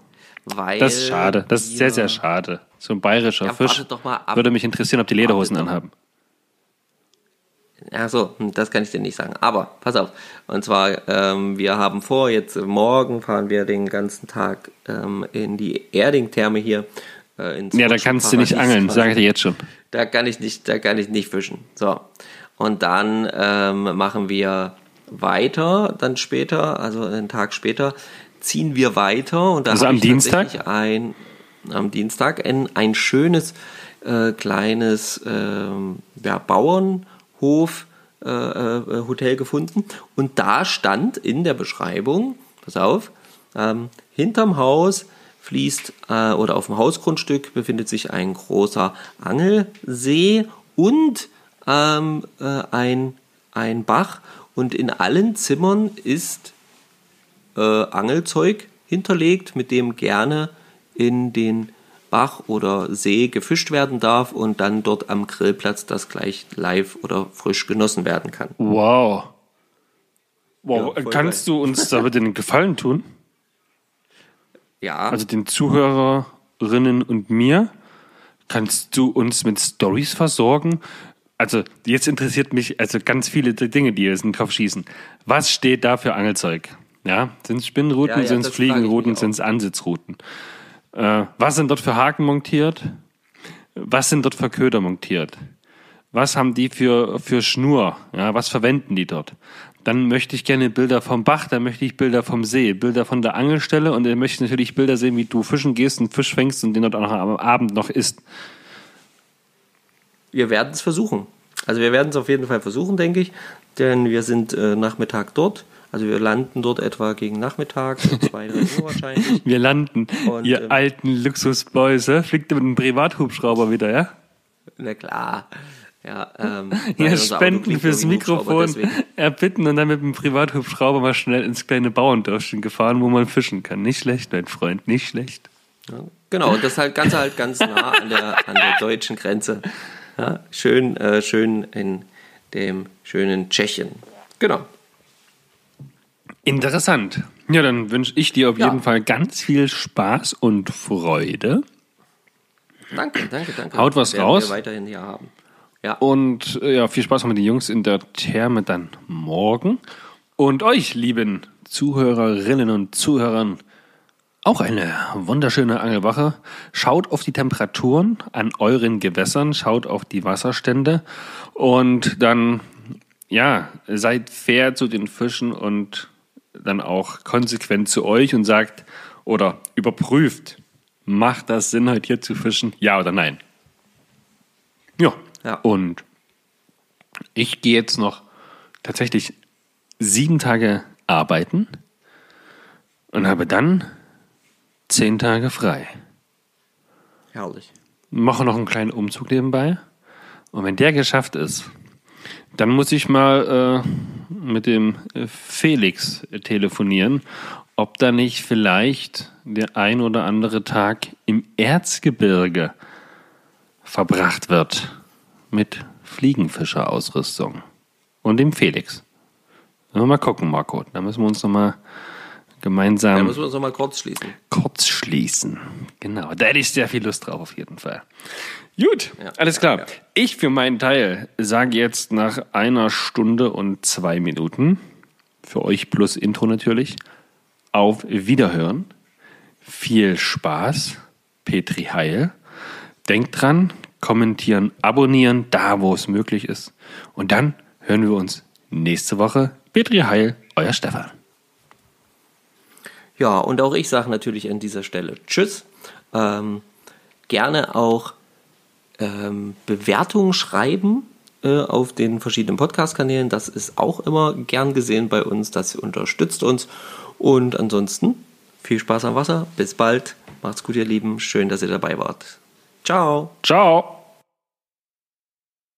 S2: Weil
S1: Das ist schade. Das ist sehr, sehr schade. So ein bayerischer
S2: Ja,
S1: Fisch.
S2: ab.
S1: Würde mich interessieren, ob die Lederhosen
S2: Wartet doch. Ach so, hm, das kann ich dir nicht sagen. Aber pass auf. Und zwar, ähm, wir haben vor, jetzt äh, morgen fahren wir den ganzen Tag ähm, in die Erding-Therme hier. Äh,
S1: Ja, da kannst du nicht angeln, sage ich dir jetzt schon.
S2: Da kann ich nicht, da kann ich nicht fischen. So. Und dann ähm, machen wir weiter, dann später, also einen Tag später, ziehen wir weiter und da
S1: Also am Dienstag?
S2: tatsächlich ein am Dienstag ein, ein schönes äh, kleines ähm, ja, Bauernhof äh, äh, Hotel gefunden. Und da stand in der Beschreibung, pass auf, ähm, hinterm Haus fließt äh, oder auf dem Hausgrundstück befindet sich ein großer Angelsee und ähm, äh, ein, ein Bach. Und in allen Zimmern ist äh, Angelzeug hinterlegt, mit dem gerne in den Bach oder See gefischt werden darf und dann dort am Grillplatz das gleich live oder frisch genossen werden kann.
S1: Wow. Wow,
S2: Ja,
S1: kannst du uns da bitte einen Gefallen tun?
S2: Ja,
S1: also den Zuhörerinnen und mir. Kannst du uns mit Stories versorgen? Also jetzt interessiert mich also ganz viele Dinge, die jetzt in den Kopf schießen. Was steht da für Angelzeug? Ja, sind es Spinnenrouten,
S2: Ja, ja,
S1: sind es Fliegenrouten,
S2: auch.
S1: sind es Ansitzrouten? Äh, was sind dort für Haken montiert? Was sind dort für Köder montiert? Was haben die für, für Schnur? Ja, was verwenden die dort? Dann möchte ich gerne Bilder vom Bach, dann möchte ich Bilder vom See, Bilder von der Angelstelle und dann möchte ich natürlich Bilder sehen, wie du fischen gehst, einen Fisch fängst und den dort auch am Abend noch isst.
S2: wir werden es versuchen. Also wir werden es auf jeden Fall versuchen, denke ich, denn wir sind äh, Nachmittag dort. Also wir landen dort etwa gegen Nachmittag, so <laughs> zwei, drei Uhr wahrscheinlich.
S1: Wir landen,
S2: Und,
S1: ihr
S2: ähm,
S1: alten Luxusboys, fliegt mit einem Privathubschrauber wieder, ja?
S2: Na klar. Ja, ähm, <laughs>
S1: Ja, Spenden fürs Mikrofon erbitten und dann mit dem Privathubschrauber mal schnell ins kleine Bauerndörfchen gefahren, wo man fischen kann. Nicht schlecht, mein Freund, nicht schlecht.
S2: Genau, und das halt ganz halt ganz nah an der, an der deutschen Grenze. Ja, schön, äh, schön in dem schönen Tschechien. Genau.
S1: Interessant. Ja, dann wünsche ich dir auf
S2: Ja.
S1: jeden Fall ganz viel Spaß und Freude.
S2: Danke, danke, danke.
S1: Haut was
S2: Werden
S1: raus.
S2: Wir weiterhin hier haben. Ja,
S1: Und äh, ja, viel Spaß mit den Jungs in der Therme dann morgen. Und euch, lieben Zuhörerinnen und Zuhörern, auch eine wunderschöne Angelwache. Schaut auf die Temperaturen an euren Gewässern, schaut auf die Wasserstände und dann, ja, seid fair zu den Fischen und dann auch konsequent zu euch und sagt oder überprüft, macht das Sinn, heute hier zu fischen? Ja oder nein? Ja.
S2: Ja.
S1: Und ich gehe jetzt noch tatsächlich sieben Tage arbeiten und habe dann zehn Tage frei.
S2: herrlich.
S1: Mache noch einen kleinen Umzug nebenbei. Und wenn der geschafft ist, dann muss ich mal äh, mit dem äh, Felix äh, telefonieren, ob da nicht vielleicht der ein oder andere Tag im Erzgebirge verbracht wird mit Fliegenfischerausrüstung und dem Felix. Mal gucken, Marco. Da müssen wir uns noch mal
S2: Da
S1: gemeinsam
S2: müssen wir uns noch mal kurz schließen.
S1: kurz schließen. Genau, da hätte ich sehr viel Lust drauf, auf jeden Fall. Gut,
S2: Ja,
S1: alles klar.
S2: ja.
S1: Ich für meinen Teil sage jetzt nach einer Stunde und zwei Minuten, für euch plus Intro natürlich, auf Wiederhören. Viel Spaß, Petri Heil. Denkt dran, kommentieren, abonnieren, da wo es möglich ist. Und dann hören wir uns nächste Woche. Petri Heil, euer Stefan.
S2: Ja, und auch ich sage natürlich an dieser Stelle Tschüss. Ähm, gerne auch ähm, Bewertungen schreiben äh, auf den verschiedenen Podcast-Kanälen. Das ist auch immer gern gesehen bei uns. Das unterstützt uns. Und ansonsten viel Spaß am Wasser. Bis bald. Macht's gut, ihr Lieben. Schön, dass ihr dabei wart. Ciao.
S1: Ciao.